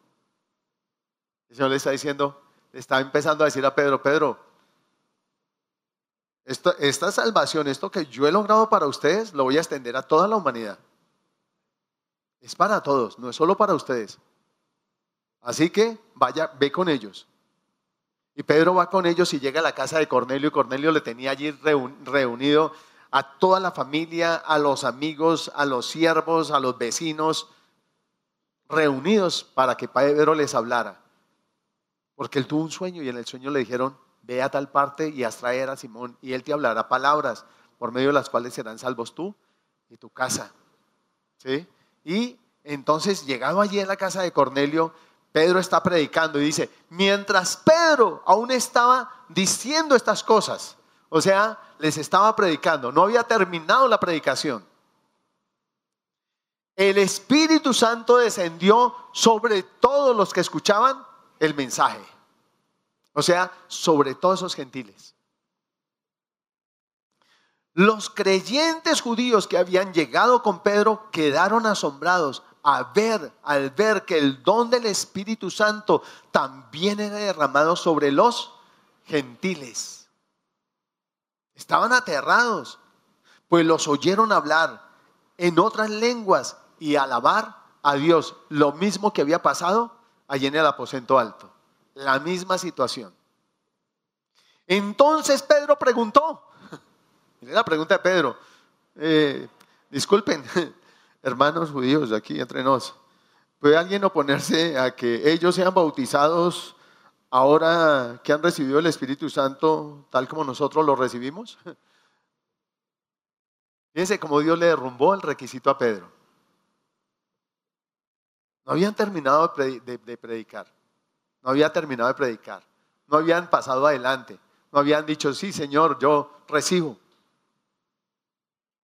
El Señor le está diciendo, le está empezando a decir a Pedro, Pedro, esta, salvación, esto que yo he logrado para ustedes, lo voy a extender a toda la humanidad. Es para todos, no es solo para ustedes. Así que vaya, ve con ellos. Y Pedro va con ellos y llega a la casa de Cornelio y Cornelio le tenía allí reunido a toda la familia, a los amigos, a los siervos, a los vecinos, reunidos para que Pedro les hablara. Porque él tuvo un sueño y en el sueño le dijeron, ve a tal parte y haz traer a Simón y él te hablará palabras por medio de las cuales serán salvos tú y tu casa. ¿Sí? Y entonces, llegado allí en la casa de Cornelio, Pedro está predicando y dice, mientras Pedro aún estaba diciendo estas cosas, o sea, les estaba predicando, no había terminado la predicación. El Espíritu Santo descendió sobre todos los que escuchaban el mensaje. O sea, sobre todos esos gentiles. Los creyentes judíos que habían llegado con Pedro quedaron asombrados ver, al ver que el don del Espíritu Santo también era derramado sobre los gentiles. Estaban aterrados, pues los oyeron hablar en otras lenguas y alabar a Dios, lo mismo que había pasado allí en el aposento alto la misma situación. Entonces Pedro preguntó, la pregunta de Pedro, eh, disculpen, hermanos judíos aquí entre nos, ¿puede alguien oponerse a que ellos sean bautizados ahora que han recibido el Espíritu Santo tal como nosotros lo recibimos? Fíjense cómo Dios le derrumbó el requisito a Pedro. No habían terminado de predicar. No había terminado de predicar. No habían pasado adelante. No habían dicho, sí, Señor, yo recibo.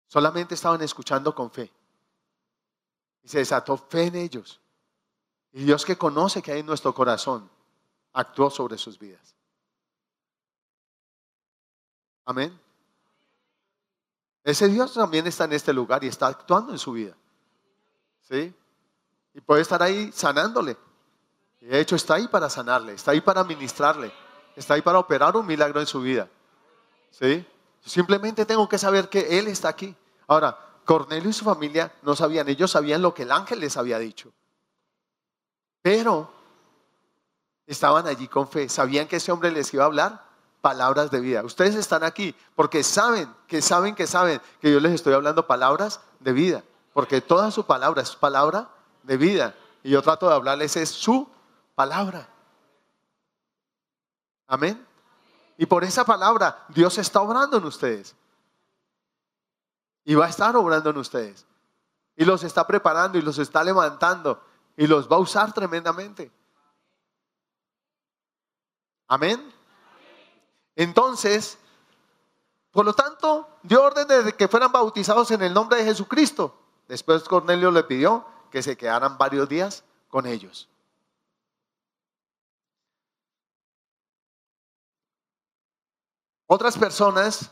Solamente estaban escuchando con fe. Y se desató fe en ellos. Y Dios que conoce que hay en nuestro corazón, actuó sobre sus vidas. Amén. Ese Dios también está en este lugar y está actuando en su vida. ¿Sí? Y puede estar ahí sanándole. De hecho, está ahí para sanarle, está ahí para ministrarle, está ahí para operar un milagro en su vida. ¿Sí? Simplemente tengo que saber que Él está aquí. Ahora, Cornelio y su familia no sabían, ellos sabían lo que el ángel les había dicho. Pero estaban allí con fe, sabían que ese hombre les iba a hablar palabras de vida. Ustedes están aquí porque saben, que saben, que saben que yo les estoy hablando palabras de vida, porque toda su palabra es palabra de vida. Y yo trato de hablarles es su palabra. Amén. Y por esa palabra Dios está obrando en ustedes. Y va a estar obrando en ustedes. Y los está preparando y los está levantando. Y los va a usar tremendamente. Amén. Entonces, por lo tanto, dio orden de que fueran bautizados en el nombre de Jesucristo. Después Cornelio le pidió que se quedaran varios días con ellos. Otras personas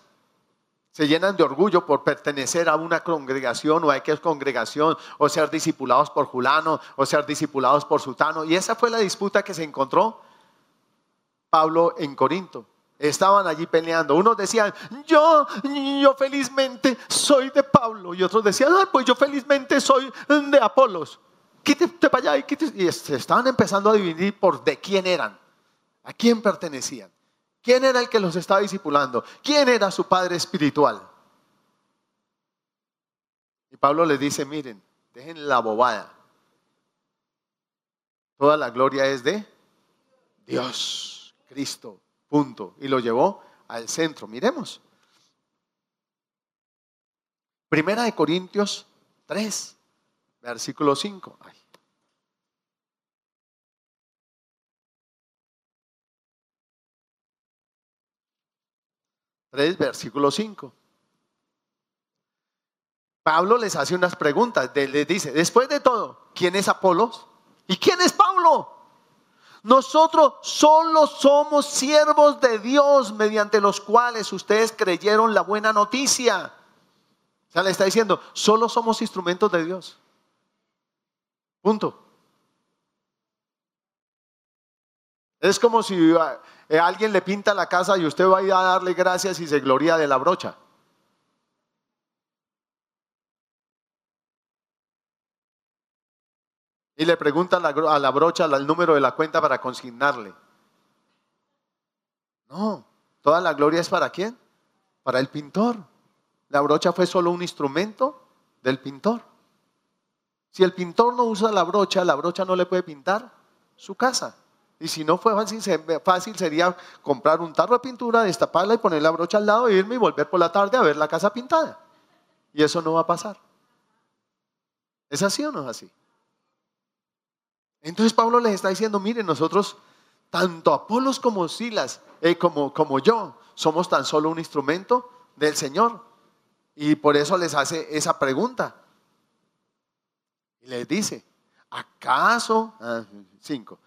se llenan de orgullo por pertenecer a una congregación o a X congregación o ser discipulados por Julano o ser discipulados por Sultano. Y esa fue la disputa que se encontró Pablo en Corinto. Estaban allí peleando. Unos decían, yo, yo felizmente soy de Pablo. Y otros decían, pues yo felizmente soy de Apolos. Quítate para allá y, y se estaban empezando a dividir por de quién eran, a quién pertenecían. ¿Quién era el que los estaba discipulando? ¿Quién era su padre espiritual? Y Pablo les dice, miren, dejen la bobada. Toda la gloria es de Dios, Cristo, punto. Y lo llevó al centro. Miremos. Primera de Corintios 3, versículo 5. 3, versículo 5. Pablo les hace unas preguntas, les dice, después de todo, ¿quién es Apolos? ¿Y quién es Pablo? Nosotros solo somos siervos de Dios mediante los cuales ustedes creyeron la buena noticia. O sea, le está diciendo, solo somos instrumentos de Dios. Punto. Es como si eh, alguien le pinta la casa y usted va a ir a darle gracias y se gloria de la brocha. Y le pregunta a la brocha el número de la cuenta para consignarle. No, toda la gloria es para quién? Para el pintor. La brocha fue solo un instrumento del pintor. Si el pintor no usa la brocha, la brocha no le puede pintar su casa. Y si no fue fácil, sería comprar un tarro de pintura, destaparla y poner la brocha al lado, e irme y volver por la tarde a ver la casa pintada. Y eso no va a pasar. ¿Es así o no es así? Entonces Pablo les está diciendo, miren, nosotros, tanto Apolos como Silas, eh, como, como yo, somos tan solo un instrumento del Señor. Y por eso les hace esa pregunta. Y les dice, ¿acaso? Ah, cinco.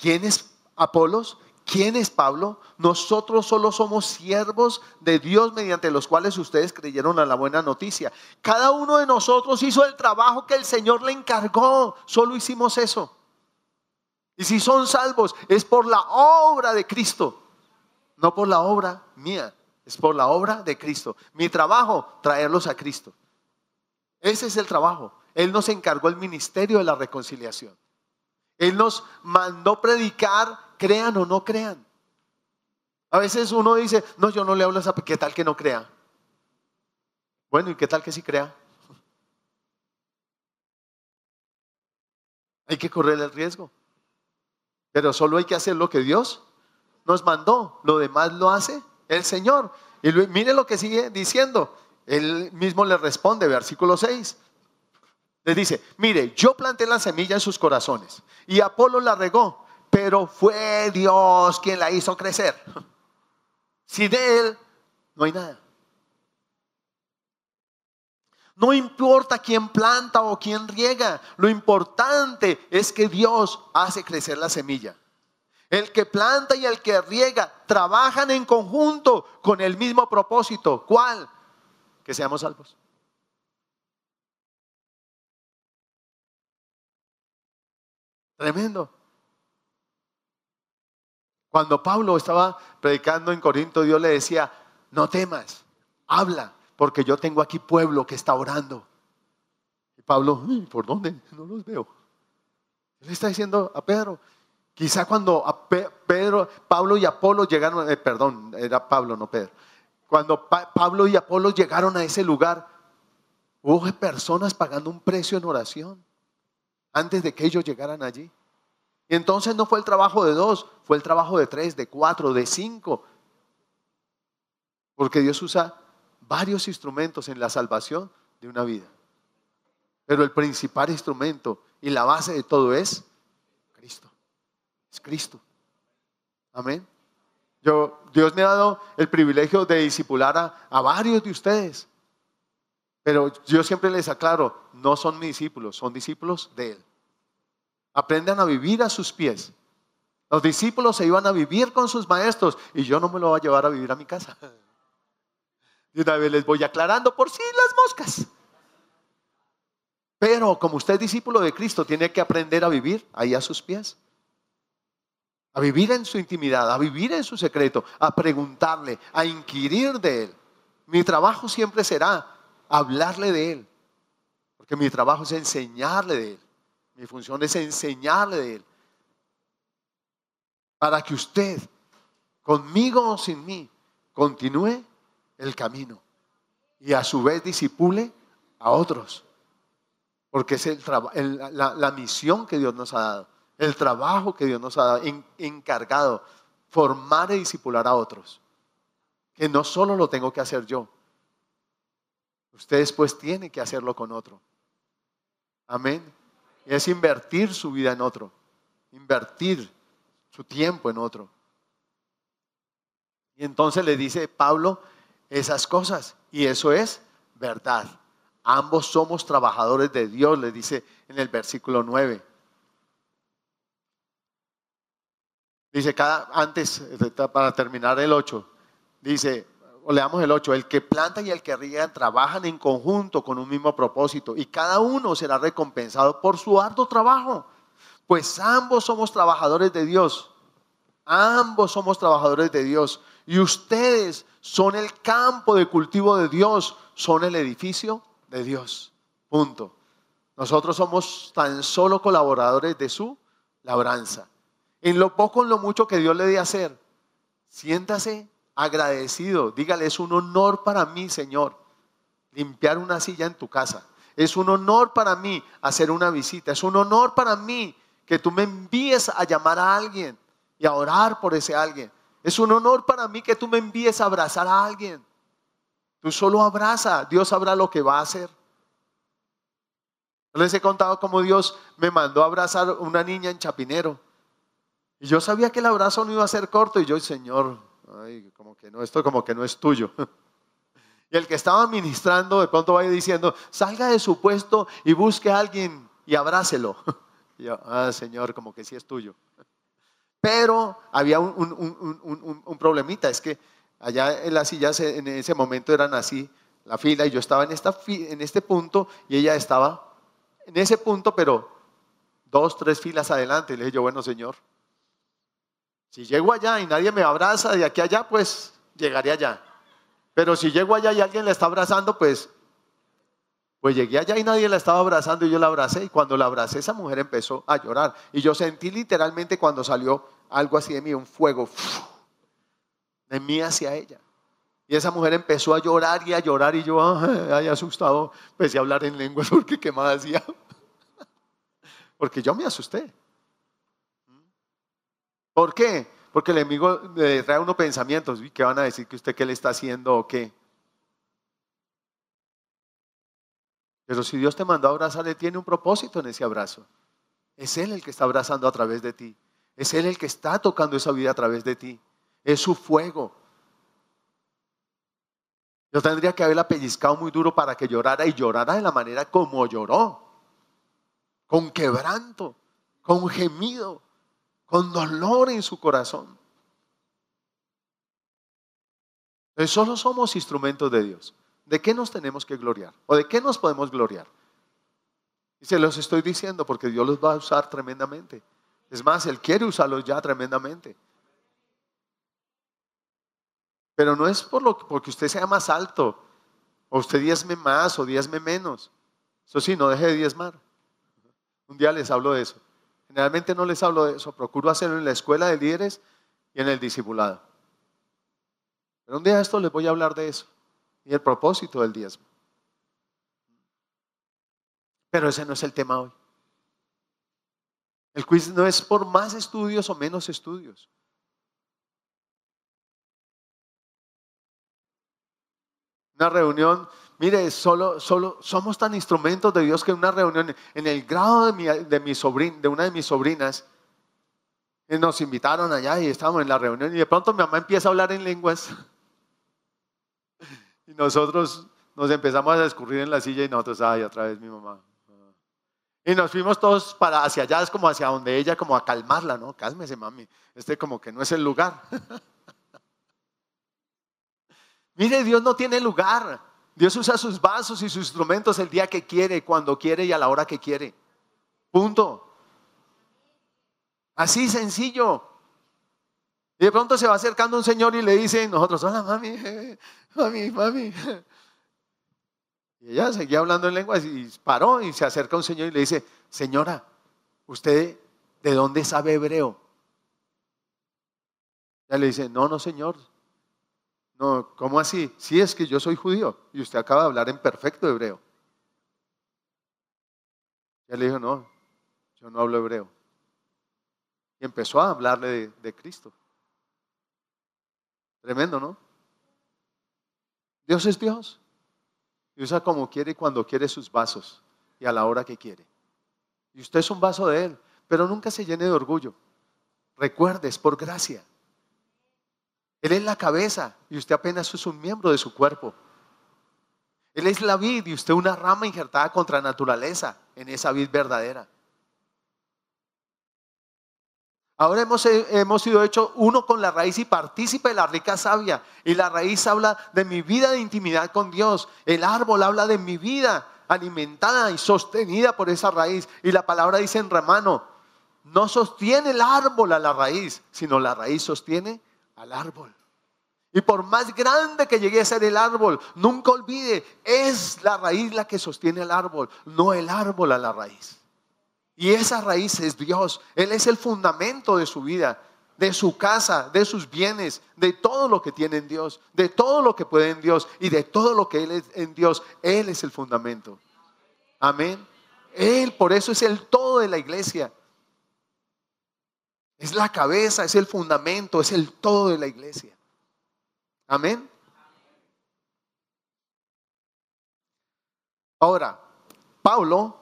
¿Quién es Apolos? ¿Quién es Pablo? Nosotros solo somos siervos de Dios mediante los cuales ustedes creyeron a la buena noticia. Cada uno de nosotros hizo el trabajo que el Señor le encargó. Solo hicimos eso. Y si son salvos es por la obra de Cristo, no por la obra mía, es por la obra de Cristo. Mi trabajo, traerlos a Cristo. Ese es el trabajo. Él nos encargó el ministerio de la reconciliación. Él nos mandó predicar, crean o no crean. A veces uno dice, no, yo no le hablo a esa, ¿qué tal que no crea? Bueno, ¿y qué tal que sí crea? Hay que correr el riesgo. Pero solo hay que hacer lo que Dios nos mandó. Lo demás lo hace el Señor. Y mire lo que sigue diciendo. Él mismo le responde, versículo 6. Les dice, mire, yo planté la semilla en sus corazones y Apolo la regó, pero fue Dios quien la hizo crecer. Si de él no hay nada. No importa quién planta o quién riega, lo importante es que Dios hace crecer la semilla. El que planta y el que riega trabajan en conjunto con el mismo propósito. ¿Cuál? Que seamos salvos. Tremendo. Cuando Pablo estaba predicando en Corinto, Dios le decía, no temas, habla, porque yo tengo aquí pueblo que está orando. Y Pablo, ¿por dónde? No los veo. Le está diciendo a Pedro, quizá cuando Pedro, Pablo y Apolo llegaron, eh, perdón, era Pablo, no Pedro. Cuando Pablo y Apolo llegaron a ese lugar, hubo personas pagando un precio en oración antes de que ellos llegaran allí. Y entonces no fue el trabajo de dos, fue el trabajo de tres, de cuatro, de cinco. Porque Dios usa varios instrumentos en la salvación de una vida. Pero el principal instrumento y la base de todo es Cristo. Es Cristo. Amén. Yo, Dios me ha dado el privilegio de discipular a, a varios de ustedes. Pero yo siempre les aclaro, no son mis discípulos, son discípulos de Él. Aprendan a vivir a sus pies. Los discípulos se iban a vivir con sus maestros y yo no me lo voy a llevar a vivir a mi casa. Y una vez les voy aclarando por si las moscas. Pero como usted es discípulo de Cristo, tiene que aprender a vivir ahí a sus pies. A vivir en su intimidad, a vivir en su secreto, a preguntarle, a inquirir de Él. Mi trabajo siempre será hablarle de Él. Porque mi trabajo es enseñarle de Él. Mi función es enseñarle de Él. Para que usted, conmigo o sin mí, continúe el camino. Y a su vez disipule a otros. Porque es el, la, misión que Dios nos ha dado, el trabajo que Dios nos ha dado, encargado, formar y disipular a otros. Que no solo lo tengo que hacer yo, usted después tiene que hacerlo con otro. Amén. Es invertir su vida en otro, invertir su tiempo en otro. Y entonces le dice Pablo esas cosas, y eso es verdad. Ambos somos trabajadores de Dios, le dice en el versículo 9. Dice, cada, antes, para terminar el 8, dice, o leamos el 8, el que planta y el que riega trabajan en conjunto con un mismo propósito y cada uno será recompensado por su arduo trabajo, pues ambos somos trabajadores de Dios, ambos somos trabajadores de Dios y ustedes son el campo de cultivo de Dios, son el edificio de Dios. Punto. Nosotros somos tan solo colaboradores de su labranza. En lo poco, en lo mucho que Dios le dé hacer, siéntase agradecido. Dígale, es un honor para mí, Señor, limpiar una silla en tu casa. Es un honor para mí hacer una visita. Es un honor para mí que tú me envíes a llamar a alguien y a orar por ese alguien. Es un honor para mí que tú me envíes a abrazar a alguien. Tú solo abraza, Dios sabrá lo que va a hacer. Les he contado cómo Dios me mandó a abrazar una niña en Chapinero. Y yo sabía que el abrazo no iba a ser corto y yo, Señor, ay, como que no, esto como que no es tuyo. Y el que estaba ministrando de pronto vaya diciendo, salga de su puesto y busque a alguien y abrácelo. Y yo, ah, Señor, como que sí es tuyo. Pero había un, un, un problemita, es que Allá en las sillas en ese momento eran así, la fila, y yo estaba en, esta, en este punto y ella estaba en ese punto, pero dos, tres filas adelante. Y le dije yo, bueno, señor, si llego allá y nadie me abraza de aquí a allá, pues llegaré allá. Pero si llego allá y alguien le está abrazando, pues, pues llegué allá y nadie la estaba abrazando y yo la abracé. Y cuando la abracé, esa mujer empezó a llorar. Y yo sentí literalmente cuando salió algo así de mí, un fuego de mí hacia ella. Y esa mujer empezó a llorar y a llorar y yo, ay, asustado, empecé a hablar en lengua porque qué más hacía. Porque yo me asusté. ¿Por qué? Porque el enemigo le trae unos pensamientos. ¿Qué van a decir que usted qué le está haciendo o qué? Pero si Dios te mandó a abrazar, tiene un propósito en ese abrazo. Es Él el que está abrazando a través de ti. Es Él el que está tocando esa vida a través de ti es su fuego. Yo tendría que haberla pellizcado muy duro para que llorara y llorara de la manera como lloró. Con quebranto, con gemido, con dolor en su corazón. Entonces solo somos instrumentos de Dios. ¿De qué nos tenemos que gloriar? ¿O de qué nos podemos gloriar? Y se los estoy diciendo porque Dios los va a usar tremendamente. Es más, Él quiere usarlos ya tremendamente. Pero no es por lo, porque usted sea más alto, O usted diezme más o diezme menos. Eso sí, no deje de diezmar. Un día les hablo de eso. Generalmente no les hablo de eso. Procuro hacerlo en la escuela de líderes y en el discipulado. Pero un día esto les voy a hablar de eso. Y el propósito del diezmo. Pero ese no es el tema hoy. El quiz no es por más estudios o menos estudios. Una reunión, mire, solo, solo somos tan instrumentos de Dios que una reunión en el grado de, mi, de, mi de una de mis sobrinas, eh, nos invitaron allá y estábamos en la reunión y de pronto mi mamá empieza a hablar en lenguas. Y nosotros nos empezamos a escurrir en la silla y nosotros, ay, otra vez mi mamá. Y nos fuimos todos para hacia allá, es como hacia donde ella, como a calmarla, ¿no? Cálmese, mami. Este como que no es el lugar. Mire, Dios no tiene lugar. Dios usa sus vasos y sus instrumentos el día que quiere, cuando quiere y a la hora que quiere. Punto. Así sencillo. Y de pronto se va acercando un señor y le dice, nosotros, hola mami, mami, mami. Y ella seguía hablando en lenguas y paró y se acerca un señor y le dice, señora, ¿usted de dónde sabe hebreo? Ella le dice, no, no señor, no, ¿cómo así? Sí, es que yo soy judío y usted acaba de hablar en perfecto hebreo. Ella le dijo, no, yo no hablo hebreo. Y empezó a hablarle de, Cristo. Tremendo, ¿no? Dios es Dios. Y usa como quiere y cuando quiere sus vasos y a la hora que quiere. Y usted es un vaso de Él, pero nunca se llene de orgullo. Recuerde, es por gracia. Él es la cabeza y usted apenas es un miembro de su cuerpo. Él es la vid y usted una rama injertada contra naturaleza en esa vid verdadera. Ahora hemos, eh, hemos sido hechos uno con la raíz y partícipe de la rica savia. Y la raíz habla de mi vida de intimidad con Dios. El árbol habla de mi vida alimentada y sostenida por esa raíz. Y la palabra dice en remano, no sostiene el árbol a la raíz, sino la raíz sostiene al árbol. Y por más grande que llegue a ser el árbol, nunca olvide, es la raíz la que sostiene el árbol, no el árbol a la raíz. Y esa raíz es Dios. Él es el fundamento de su vida, de su casa, de sus bienes, de todo lo que tiene en Dios, de todo lo que puede en Dios y de todo lo que Él es en Dios. Él es el fundamento. Amén. Él, por eso es el todo de la iglesia. Es la cabeza, es el fundamento, es el todo de la iglesia. Amén. Ahora, Pablo,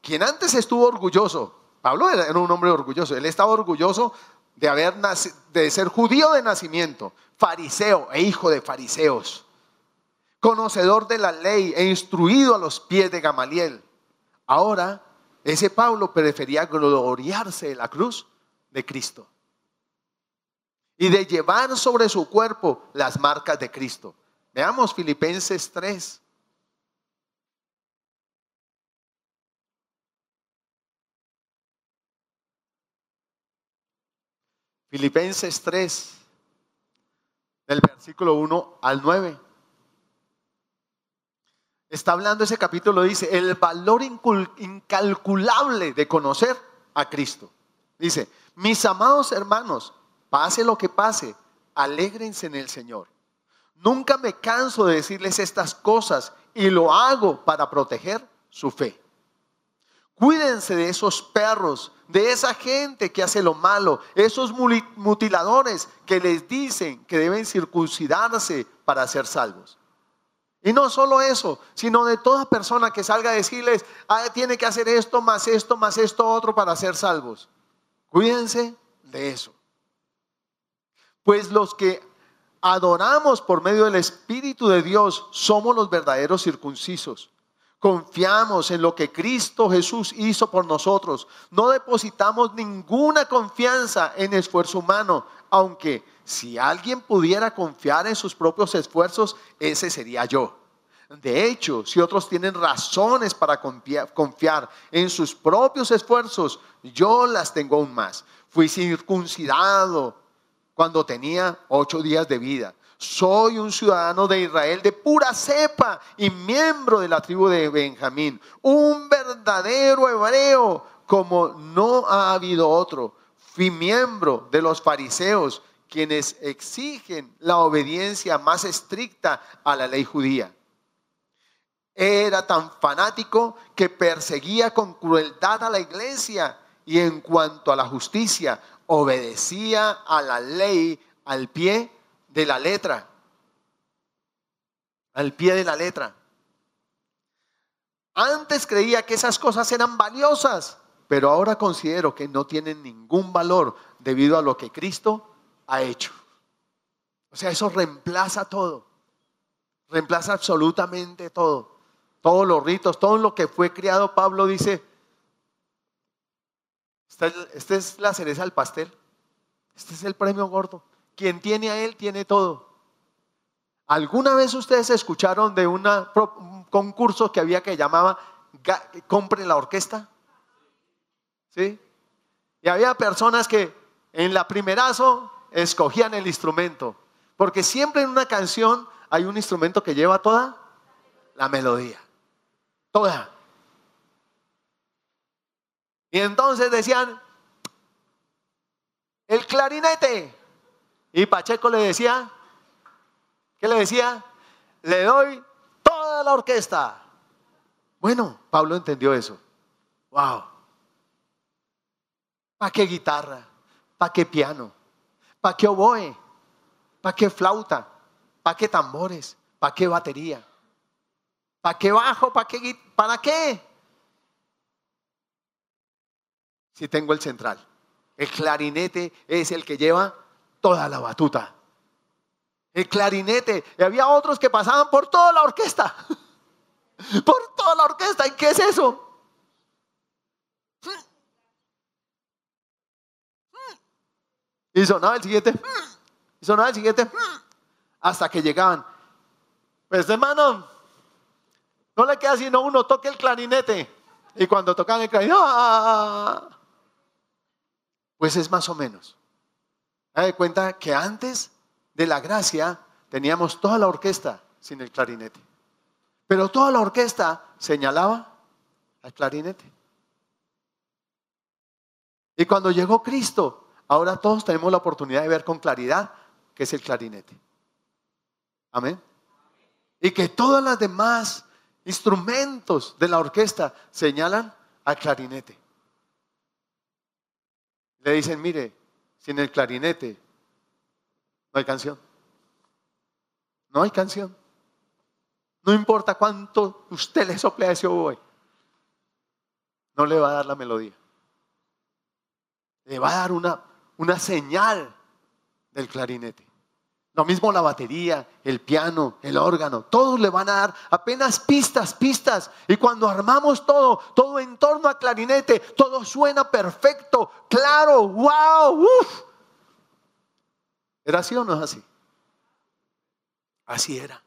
quien antes estuvo orgulloso, Pablo era un hombre orgulloso, él estaba orgulloso de, haber de ser judío de nacimiento, fariseo e hijo de fariseos, conocedor de la ley e instruido a los pies de Gamaliel. Ahora, ese Pablo prefería gloriarse de la cruz de Cristo. Y de llevar sobre su cuerpo las marcas de Cristo. Veamos Filipenses 3. Filipenses 3, del versículo 1 al 9. Está hablando ese capítulo, dice, el valor incalculable de conocer a Cristo. Dice, mis amados hermanos, pase lo que pase, alégrense en el Señor. Nunca me canso de decirles estas cosas y lo hago para proteger su fe. Cuídense de esos perros, de esa gente que hace lo malo, esos mutiladores que les dicen que deben circuncidarse para ser salvos. Y no solo eso, sino de toda persona que salga a decirles, ah, tiene que hacer esto, más esto, más esto, otro para ser salvos. Cuídense de eso. Pues los que adoramos por medio del Espíritu de Dios somos los verdaderos circuncisos. Confiamos en lo que Cristo Jesús hizo por nosotros. No depositamos ninguna confianza en esfuerzo humano, aunque si alguien pudiera confiar en sus propios esfuerzos, ese sería yo. De hecho, si otros tienen razones para confiar en sus propios esfuerzos, yo las tengo aún más. Fui circuncidado cuando tenía ocho días de vida. Soy un ciudadano de Israel de pura cepa y miembro de la tribu de Benjamín, un verdadero hebreo como no ha habido otro. Fui miembro de los fariseos, quienes exigen la obediencia más estricta a la ley judía. Era tan fanático que perseguía con crueldad a la iglesia y en cuanto a la justicia, obedecía a la ley al pie de la letra. Al pie de la letra. Antes creía que esas cosas eran valiosas, pero ahora considero que no tienen ningún valor debido a lo que Cristo ha hecho. O sea, eso reemplaza todo. Reemplaza absolutamente todo. Todos los ritos, todo lo que fue creado, Pablo dice, esta es la cereza del pastel. Este es el premio gordo. Quien tiene a él tiene todo. ¿Alguna vez ustedes escucharon de un concurso que había que llamaba Compre la orquesta? ¿Sí? Y había personas que en la primerazo escogían el instrumento. Porque siempre en una canción hay un instrumento que lleva toda la melodía. Toda. Y entonces decían, el clarinete. Y Pacheco le decía, ¿qué le decía? Le doy toda la orquesta. Bueno, Pablo entendió eso. Wow. ¿Para qué guitarra? ¿Para qué piano? ¿Para qué oboe? ¿Para qué flauta? ¿Para qué tambores? ¿Para qué batería? ¿Para qué bajo? ¿Para qué? ¿Para qué? si tengo el central. El clarinete es el que lleva toda la batuta. El clarinete. Y había otros que pasaban por toda la orquesta. Por toda la orquesta. ¿Y qué es eso? Y sonaba el siguiente. Y sonaba el siguiente. Hasta que llegaban. Pues hermano, no le queda sino uno, toque el clarinete. Y cuando tocan el clarinete, ¡ah! Pues es más o menos. Da cuenta que antes de la gracia teníamos toda la orquesta sin el clarinete. Pero toda la orquesta señalaba al clarinete. Y cuando llegó Cristo, ahora todos tenemos la oportunidad de ver con claridad que es el clarinete. Amén. Y que todas las demás instrumentos de la orquesta señalan al clarinete. Le dicen, mire, sin el clarinete no hay canción. No hay canción. No importa cuánto usted le sople a ese oboe, no le va a dar la melodía. Le va a dar una, una señal del clarinete. Lo mismo la batería, el piano, el órgano, todos le van a dar apenas pistas, pistas. Y cuando armamos todo, todo en torno a clarinete, todo suena perfecto, claro, wow, uff. ¿Era así o no es así? Así era.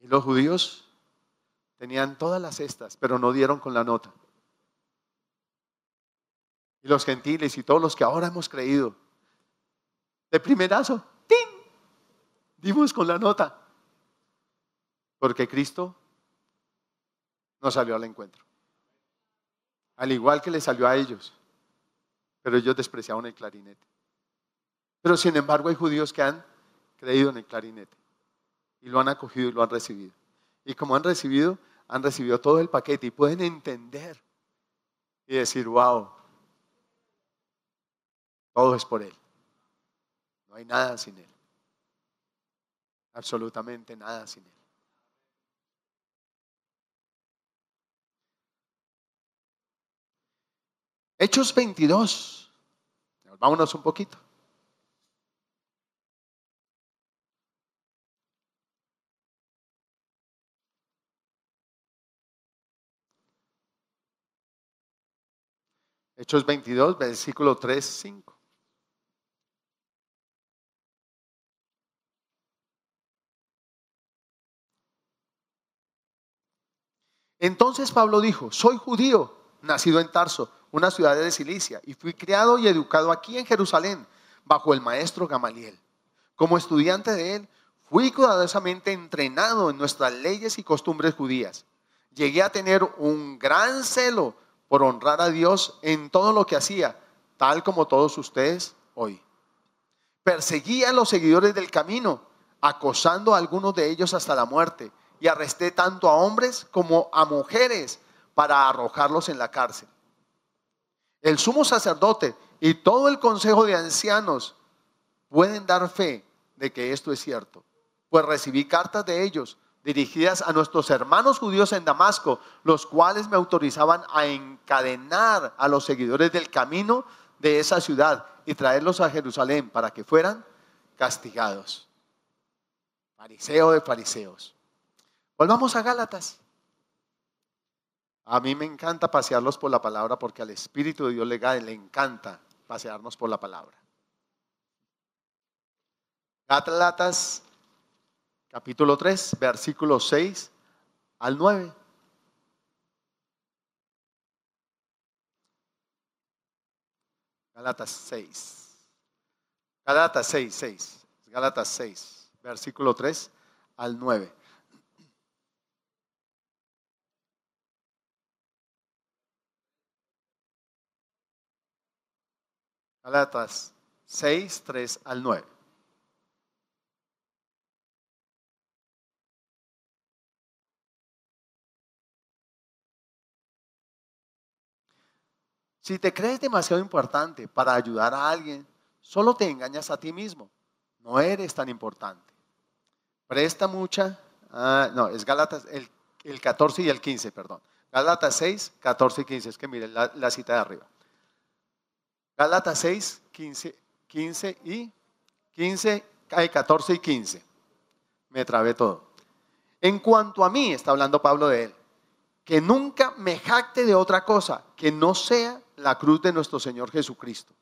Y los judíos tenían todas las cestas, pero no dieron con la nota y los gentiles y todos los que ahora hemos creído. De primerazo, ¡ting! Dimos con la nota. Porque Cristo no salió al encuentro. Al igual que le salió a ellos. Pero ellos despreciaban el clarinete. Pero sin embargo hay judíos que han creído en el clarinete. Y lo han acogido y lo han recibido. Y como han recibido, han recibido todo el paquete y pueden entender y decir, wow, todo es por Él. No hay nada sin Él. Absolutamente nada sin Él. Hechos 22. Vámonos un poquito. Hechos 22, versículo 3, 5. Entonces Pablo dijo, soy judío, nacido en Tarso, una ciudad de Cilicia, y fui criado y educado aquí en Jerusalén, bajo el maestro Gamaliel. Como estudiante de él, fui cuidadosamente entrenado en nuestras leyes y costumbres judías. Llegué a tener un gran celo por honrar a Dios en todo lo que hacía, tal como todos ustedes hoy. Perseguía a los seguidores del camino, acosando a algunos de ellos hasta la muerte, y arresté tanto a hombres como a mujeres para arrojarlos en la cárcel. El sumo sacerdote y todo el consejo de ancianos pueden dar fe de que esto es cierto, pues recibí cartas de ellos dirigidas a nuestros hermanos judíos en Damasco, los cuales me autorizaban a encadenar a los seguidores del camino de esa ciudad y traerlos a Jerusalén para que fueran castigados. Fariseo de fariseos. Volvamos a Gálatas. A mí me encanta pasearlos por la palabra porque al Espíritu de Dios le, encanta pasearnos por la palabra. Gálatas capítulo 3, versículos 6 al 9. Gálatas 6. Gálatas 6, 6. Gálatas 6, versículo 3 al 9. Gálatas 6, 3 al 9. Si te crees demasiado importante para ayudar a alguien, solo te engañas a ti mismo. No eres tan importante. Presta mucha, ah, no, es Gálatas, el, el, 14 y el 15, perdón. Gálatas 6, 14 y 15, es que miren la, la cita de arriba. Gálatas 6, 15, 15 y 15, 14 y 15. Me trabé todo. En cuanto a mí, está hablando Pablo de él, que nunca me jacte de otra cosa que no sea la cruz de nuestro Señor Jesucristo.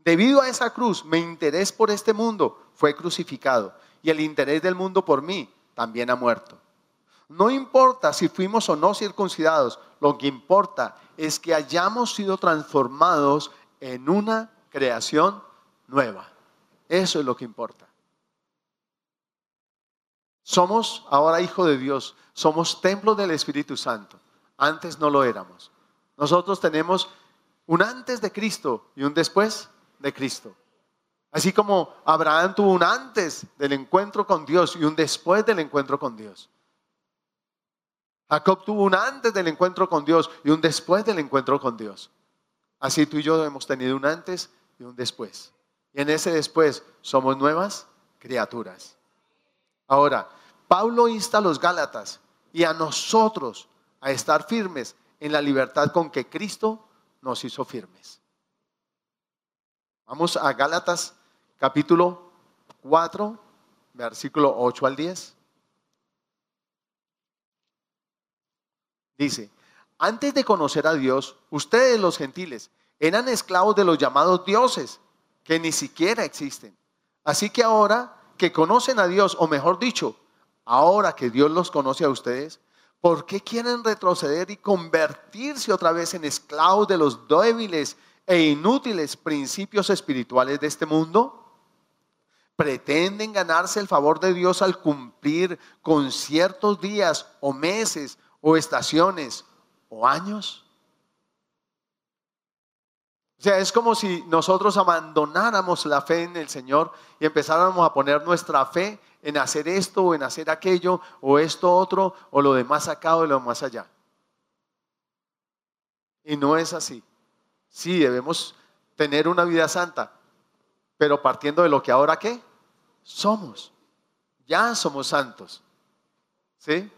Debido a esa cruz, mi interés por este mundo fue crucificado y el interés del mundo por mí también ha muerto. No importa si fuimos o no circuncidados, lo que importa es que hayamos sido transformados en una creación nueva. Eso es lo que importa. Somos ahora hijos de Dios, somos templo del Espíritu Santo. Antes no lo éramos. Nosotros tenemos un antes de Cristo y un después de Cristo. Así como Abraham tuvo un antes del encuentro con Dios y un después del encuentro con Dios. Jacob tuvo un antes del encuentro con Dios y un después del encuentro con Dios. Así tú y yo hemos tenido un antes y un después. Y en ese después somos nuevas criaturas. Ahora, Pablo insta a los Gálatas y a nosotros a estar firmes en la libertad con que Cristo nos hizo firmes. Vamos a Gálatas capítulo 4, versículo 8 al 10. Dice, antes de conocer a Dios, ustedes los gentiles eran esclavos de los llamados dioses, que ni siquiera existen. Así que ahora que conocen a Dios, o mejor dicho, ahora que Dios los conoce a ustedes, ¿Por qué quieren retroceder y convertirse otra vez en esclavos de los débiles e inútiles principios espirituales de este mundo? ¿Pretenden ganarse el favor de Dios al cumplir con ciertos días o meses o estaciones o años? O sea, es como si nosotros abandonáramos la fe en el Señor y empezáramos a poner nuestra fe en hacer esto o en hacer aquello o esto otro o lo demás acá o lo más allá. Y no es así. Sí, debemos tener una vida santa, pero partiendo de lo que ahora qué somos. Ya somos santos. ¿Sí?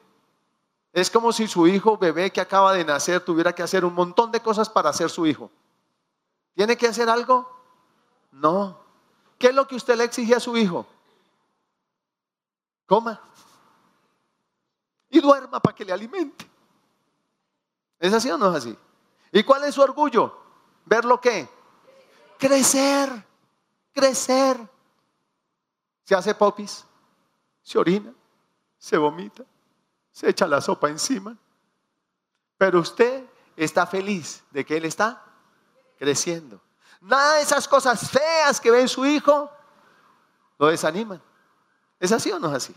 Es como si su hijo bebé que acaba de nacer tuviera que hacer un montón de cosas para ser su hijo. ¿Tiene que hacer algo? No. ¿Qué es lo que usted le exige a su hijo? Coma. Y duerma para que le alimente. ¿Es así o no es así? ¿Y cuál es su orgullo? ¿Ver lo que? Crecer. Crecer. Se hace popis. Se orina. Se vomita. Se echa la sopa encima. Pero usted está feliz de que él está creciendo. Nada de esas cosas feas que ve su hijo lo desaniman. ¿Es así o no es así?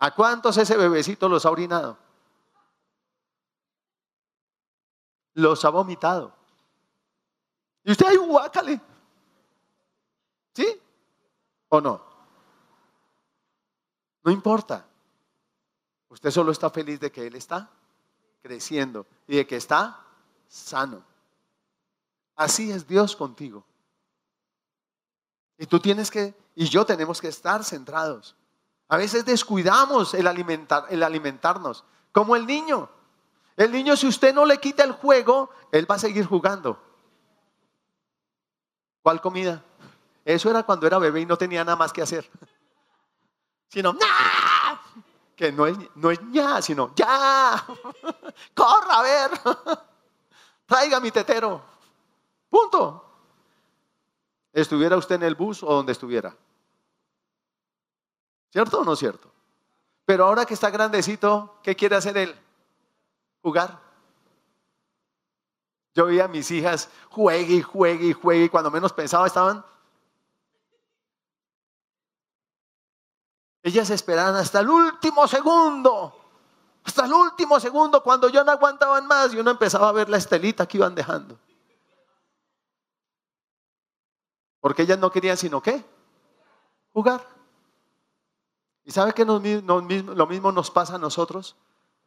¿A cuántos ese bebecito los ha orinado? Los ha vomitado. Y usted hay un guácale. ¿Sí? ¿O no? No importa. Usted solo está feliz de que Él está creciendo y de que está sano. Así es Dios contigo. Y tú tienes que, y yo tenemos que estar centrados. A veces descuidamos el, alimentar, el alimentarnos, como el niño. El niño, si usted no le quita el juego, él va a seguir jugando. ¿Cuál comida? Eso era cuando era bebé y no tenía nada más que hacer. Sino, ¡nah! que no es, no es ya, sino ya. Corra a ver. Traiga mi tetero. Punto. Estuviera usted en el bus o donde estuviera. ¿Cierto o no cierto? Pero ahora que está grandecito, ¿qué quiere hacer él? Jugar. Yo vi a mis hijas juegue y juegue y juegue y cuando menos pensaba estaban. Ellas esperaban hasta el último segundo. Hasta el último segundo cuando yo no aguantaban más y uno empezaba a ver la estelita que iban dejando. Porque ellas no querían sino qué? Jugar. ¿Y sabe que lo mismo nos pasa a nosotros?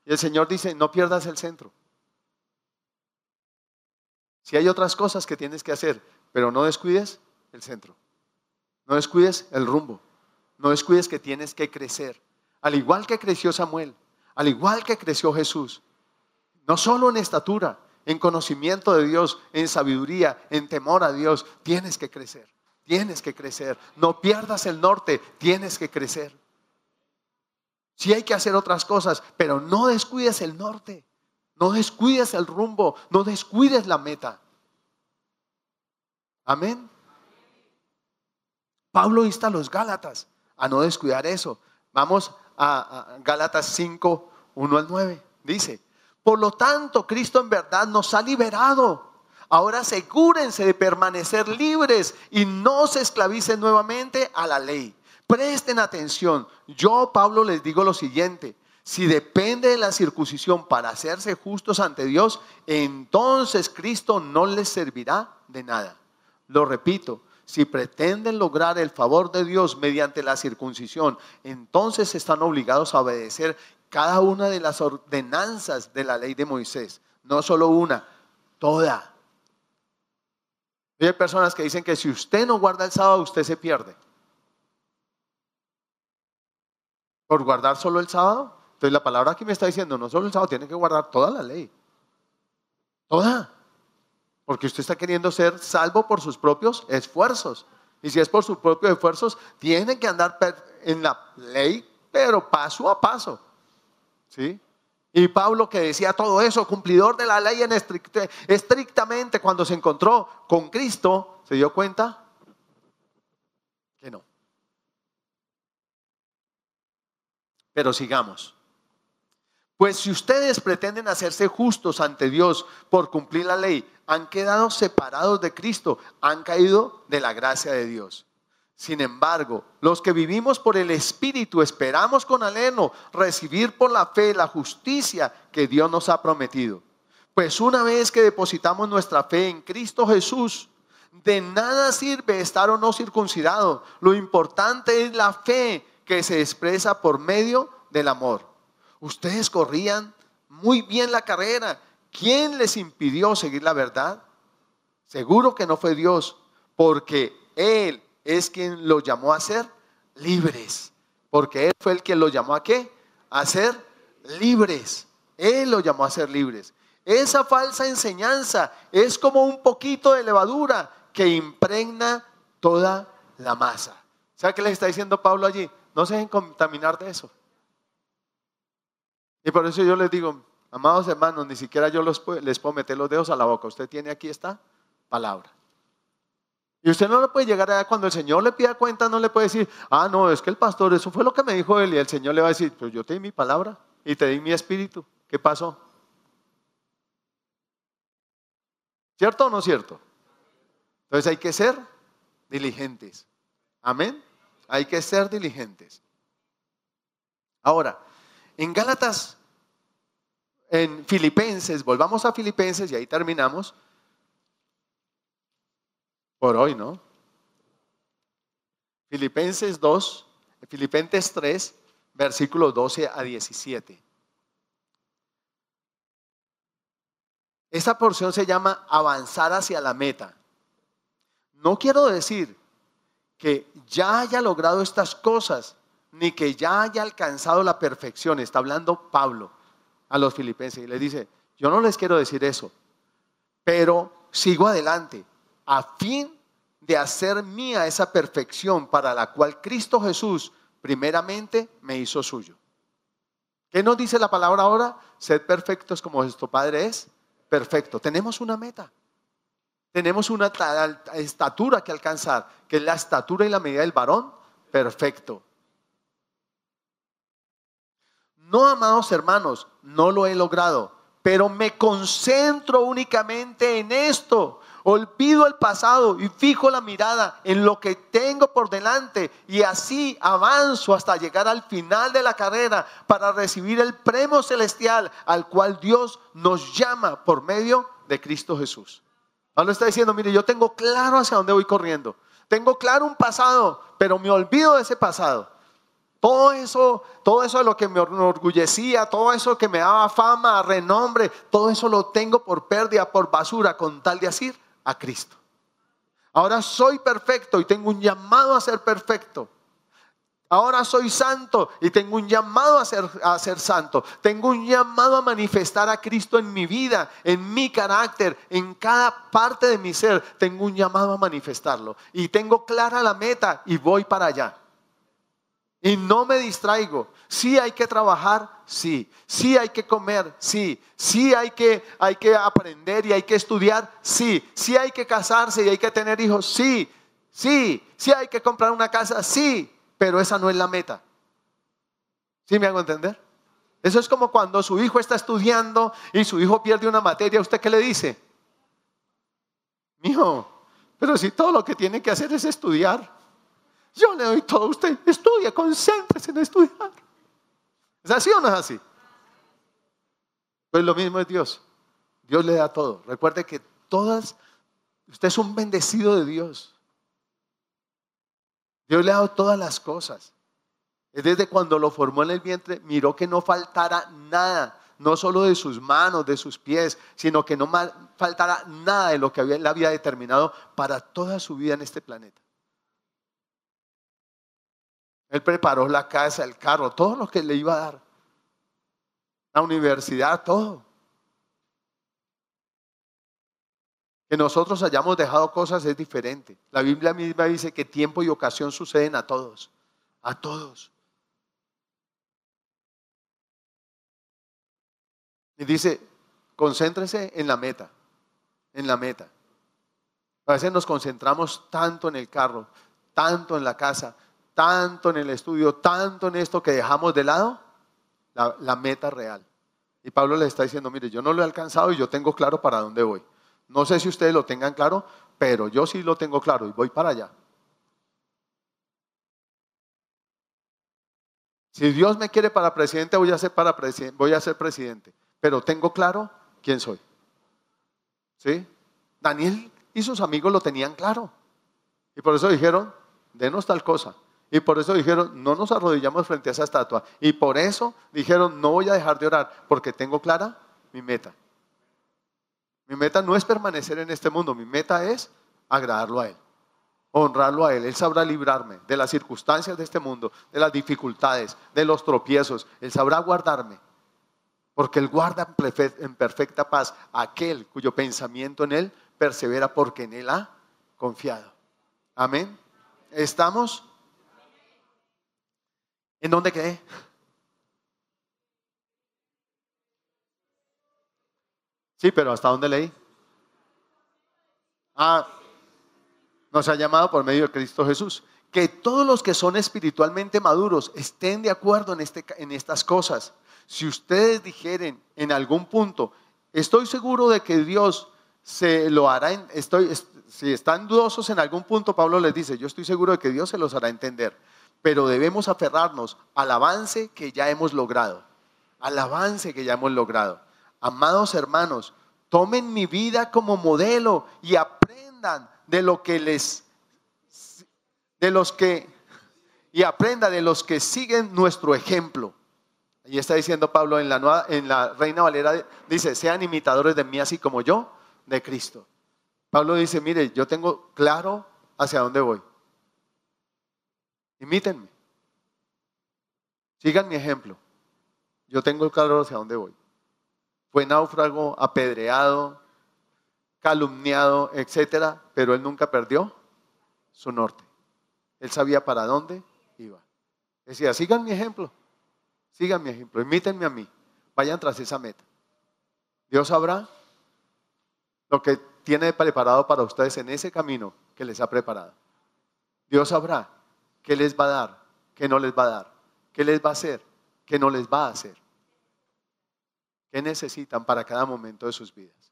Y el Señor dice, no pierdas el centro. Si hay otras cosas que tienes que hacer, pero no descuides el centro. No descuides el rumbo. No descuides que tienes que crecer. Al igual que creció Samuel, al igual que creció Jesús. No solo en estatura, en conocimiento de Dios, en sabiduría, en temor a Dios, tienes que crecer. Tienes que crecer. No pierdas el norte, tienes que crecer. Sí hay que hacer otras cosas, pero no descuides el norte, no descuides el rumbo, no descuides la meta. Amén. Pablo insta a los Gálatas a no descuidar eso. Vamos a, Gálatas 5, 1 al 9. Dice, por lo tanto, Cristo en verdad nos ha liberado. Ahora asegúrense de permanecer libres y no se esclavicen nuevamente a la ley. Presten atención. Yo, Pablo, les digo lo siguiente. Si depende de la circuncisión para hacerse justos ante Dios, entonces Cristo no les servirá de nada. Lo repito, si pretenden lograr el favor de Dios mediante la circuncisión, entonces están obligados a obedecer cada una de las ordenanzas de la ley de Moisés. No solo una, toda. hay personas que dicen que si usted no guarda el sábado, usted se pierde. por guardar solo el sábado. Entonces la palabra aquí me está diciendo, no solo el sábado, tiene que guardar toda la ley. Toda. Porque usted está queriendo ser salvo por sus propios esfuerzos. Y si es por sus propios esfuerzos, tiene que andar en la ley, pero paso a paso. ¿Sí? Y Pablo que decía todo eso, cumplidor de la ley en estrictamente, cuando se encontró con Cristo, se dio cuenta que no. Pero sigamos. Pues si ustedes pretenden hacerse justos ante Dios por cumplir la ley, han quedado separados de Cristo, han caído de la gracia de Dios. Sin embargo, los que vivimos por el Espíritu esperamos con aleno recibir por la fe la justicia que Dios nos ha prometido. Pues una vez que depositamos nuestra fe en Cristo Jesús, de nada sirve estar o no circuncidado. Lo importante es la fe que se expresa por medio del amor. Ustedes corrían muy bien la carrera. ¿Quién les impidió seguir la verdad? Seguro que no fue Dios, porque Él es quien los llamó a ser libres. Porque Él fue el que los llamó a qué? A ser libres. Él los llamó a ser libres. Esa falsa enseñanza es como un poquito de levadura que impregna toda la masa. ¿Sabe qué les está diciendo Pablo allí? No se dejen contaminar de eso. Y por eso yo les digo, amados hermanos, ni siquiera yo les puedo meter los dedos a la boca. Usted tiene aquí esta palabra. Y usted no le puede llegar allá cuando el Señor le pida cuenta, no le puede decir, ah, no, es que el pastor, eso fue lo que me dijo él. Y el Señor le va a decir, pues yo te di mi palabra y te di mi espíritu. ¿Qué pasó? ¿Cierto o no cierto? Entonces hay que ser diligentes. Amén. Hay que ser diligentes. Ahora, en Gálatas, en Filipenses, volvamos a Filipenses y ahí terminamos. Por hoy, ¿no? Filipenses 2, Filipenses 3, versículos 12 a 17. Esa porción se llama avanzar hacia la meta. No quiero decir que ya haya logrado estas cosas, ni que ya haya alcanzado la perfección. Está hablando Pablo a los filipenses y les dice, yo no les quiero decir eso, pero sigo adelante a fin de hacer mía esa perfección para la cual Cristo Jesús primeramente me hizo suyo. ¿Qué nos dice la palabra ahora? Sed perfectos como vuestro Padre es perfecto. Tenemos una meta. Tenemos una estatura que alcanzar, que es la estatura y la medida del varón perfecto. No, amados hermanos, no lo he logrado, pero me concentro únicamente en esto. Olvido el pasado y fijo la mirada en lo que tengo por delante y así avanzo hasta llegar al final de la carrera para recibir el premio celestial al cual Dios nos llama por medio de Cristo Jesús. Pablo está diciendo, mire, yo tengo claro hacia dónde voy corriendo. Tengo claro un pasado, pero me olvido de ese pasado. Todo eso, todo eso de lo que me enorgullecía, todo eso que me daba fama, renombre, todo eso lo tengo por pérdida, por basura, con tal de asir a Cristo. Ahora soy perfecto y tengo un llamado a ser perfecto. Ahora soy santo y tengo un llamado a ser, a ser santo. Tengo un llamado a manifestar a Cristo en mi vida, en mi carácter, en cada parte de mi ser. Tengo un llamado a manifestarlo. Y tengo clara la meta y voy para allá. Y no me distraigo. Sí hay que trabajar, sí. Sí hay que comer, sí. Sí hay que, hay que aprender y hay que estudiar, sí. Sí hay que casarse y hay que tener hijos, sí. Sí. Sí hay que comprar una casa, sí. Pero esa no es la meta. ¿Sí me hago entender? Eso es como cuando su hijo está estudiando y su hijo pierde una materia, ¿usted qué le dice? Mijo, pero si todo lo que tiene que hacer es estudiar. Yo le doy todo a usted. Estudia, concéntrese en estudiar. ¿Es así o no es así? Pues lo mismo es Dios. Dios le da todo. Recuerde que todas, usted es un bendecido de Dios. Dios le ha dado todas las cosas. Es desde cuando lo formó en el vientre, miró que no faltara nada, no solo de sus manos, de sus pies, sino que no faltara nada de lo que él había determinado para toda su vida en este planeta. Él preparó la casa, el carro, todo lo que le iba a dar. La universidad, todo. Que nosotros hayamos dejado cosas es diferente. La Biblia misma dice que tiempo y ocasión suceden a todos. A todos. Y dice, concéntrese en la meta. En la meta. A veces nos concentramos tanto en el carro, tanto en la casa, tanto en el estudio, tanto en esto que dejamos de lado la, meta real. Y Pablo le está diciendo, mire, yo no lo he alcanzado y yo tengo claro para dónde voy. No sé si ustedes lo tengan claro, pero yo sí lo tengo claro y voy para allá. Si Dios me quiere para presidente, voy a ser, para voy a ser presidente. Pero tengo claro quién soy. ¿Sí? Daniel y sus amigos lo tenían claro. Y por eso dijeron, denos tal cosa. Y por eso dijeron, no nos arrodillamos frente a esa estatua. Y por eso dijeron, no voy a dejar de orar, porque tengo clara mi meta. Mi meta no es permanecer en este mundo, mi meta es agradarlo a Él, honrarlo a Él. Él sabrá librarme de las circunstancias de este mundo, de las dificultades, de los tropiezos. Él sabrá guardarme, porque Él guarda en perfecta paz aquel cuyo pensamiento en Él persevera porque en Él ha confiado. Amén. ¿Estamos? ¿En dónde quedé? Sí, pero ¿hasta dónde leí? Ah, nos ha llamado por medio de Cristo Jesús. Que todos los que son espiritualmente maduros estén de acuerdo en, este, en estas cosas. Si ustedes dijeren en algún punto, estoy seguro de que Dios se lo hará, estoy, si están dudosos en algún punto, Pablo les dice, yo estoy seguro de que Dios se los hará entender, pero debemos aferrarnos al avance que ya hemos logrado, al avance que ya hemos logrado. Amados hermanos, tomen mi vida como modelo y aprendan de lo que les, de los que, y aprenda de los que siguen nuestro ejemplo. Y está diciendo Pablo en la, en la Reina Valera, dice, sean imitadores de mí así como yo de Cristo. Pablo dice, mire, yo tengo claro hacia dónde voy. Imítenme. Sigan mi ejemplo. Yo tengo claro hacia dónde voy. Fue náufrago, apedreado, calumniado, etcétera, pero él nunca perdió su norte. Él sabía para dónde iba. Decía, sigan mi ejemplo. Sigan mi ejemplo. Imítenme a mí. Vayan tras esa meta. Dios sabrá lo que tiene preparado para ustedes en ese camino que les ha preparado. Dios sabrá qué les va a dar, qué no les va a dar, qué les va a hacer, qué no les va a hacer, qué necesitan para cada momento de sus vidas.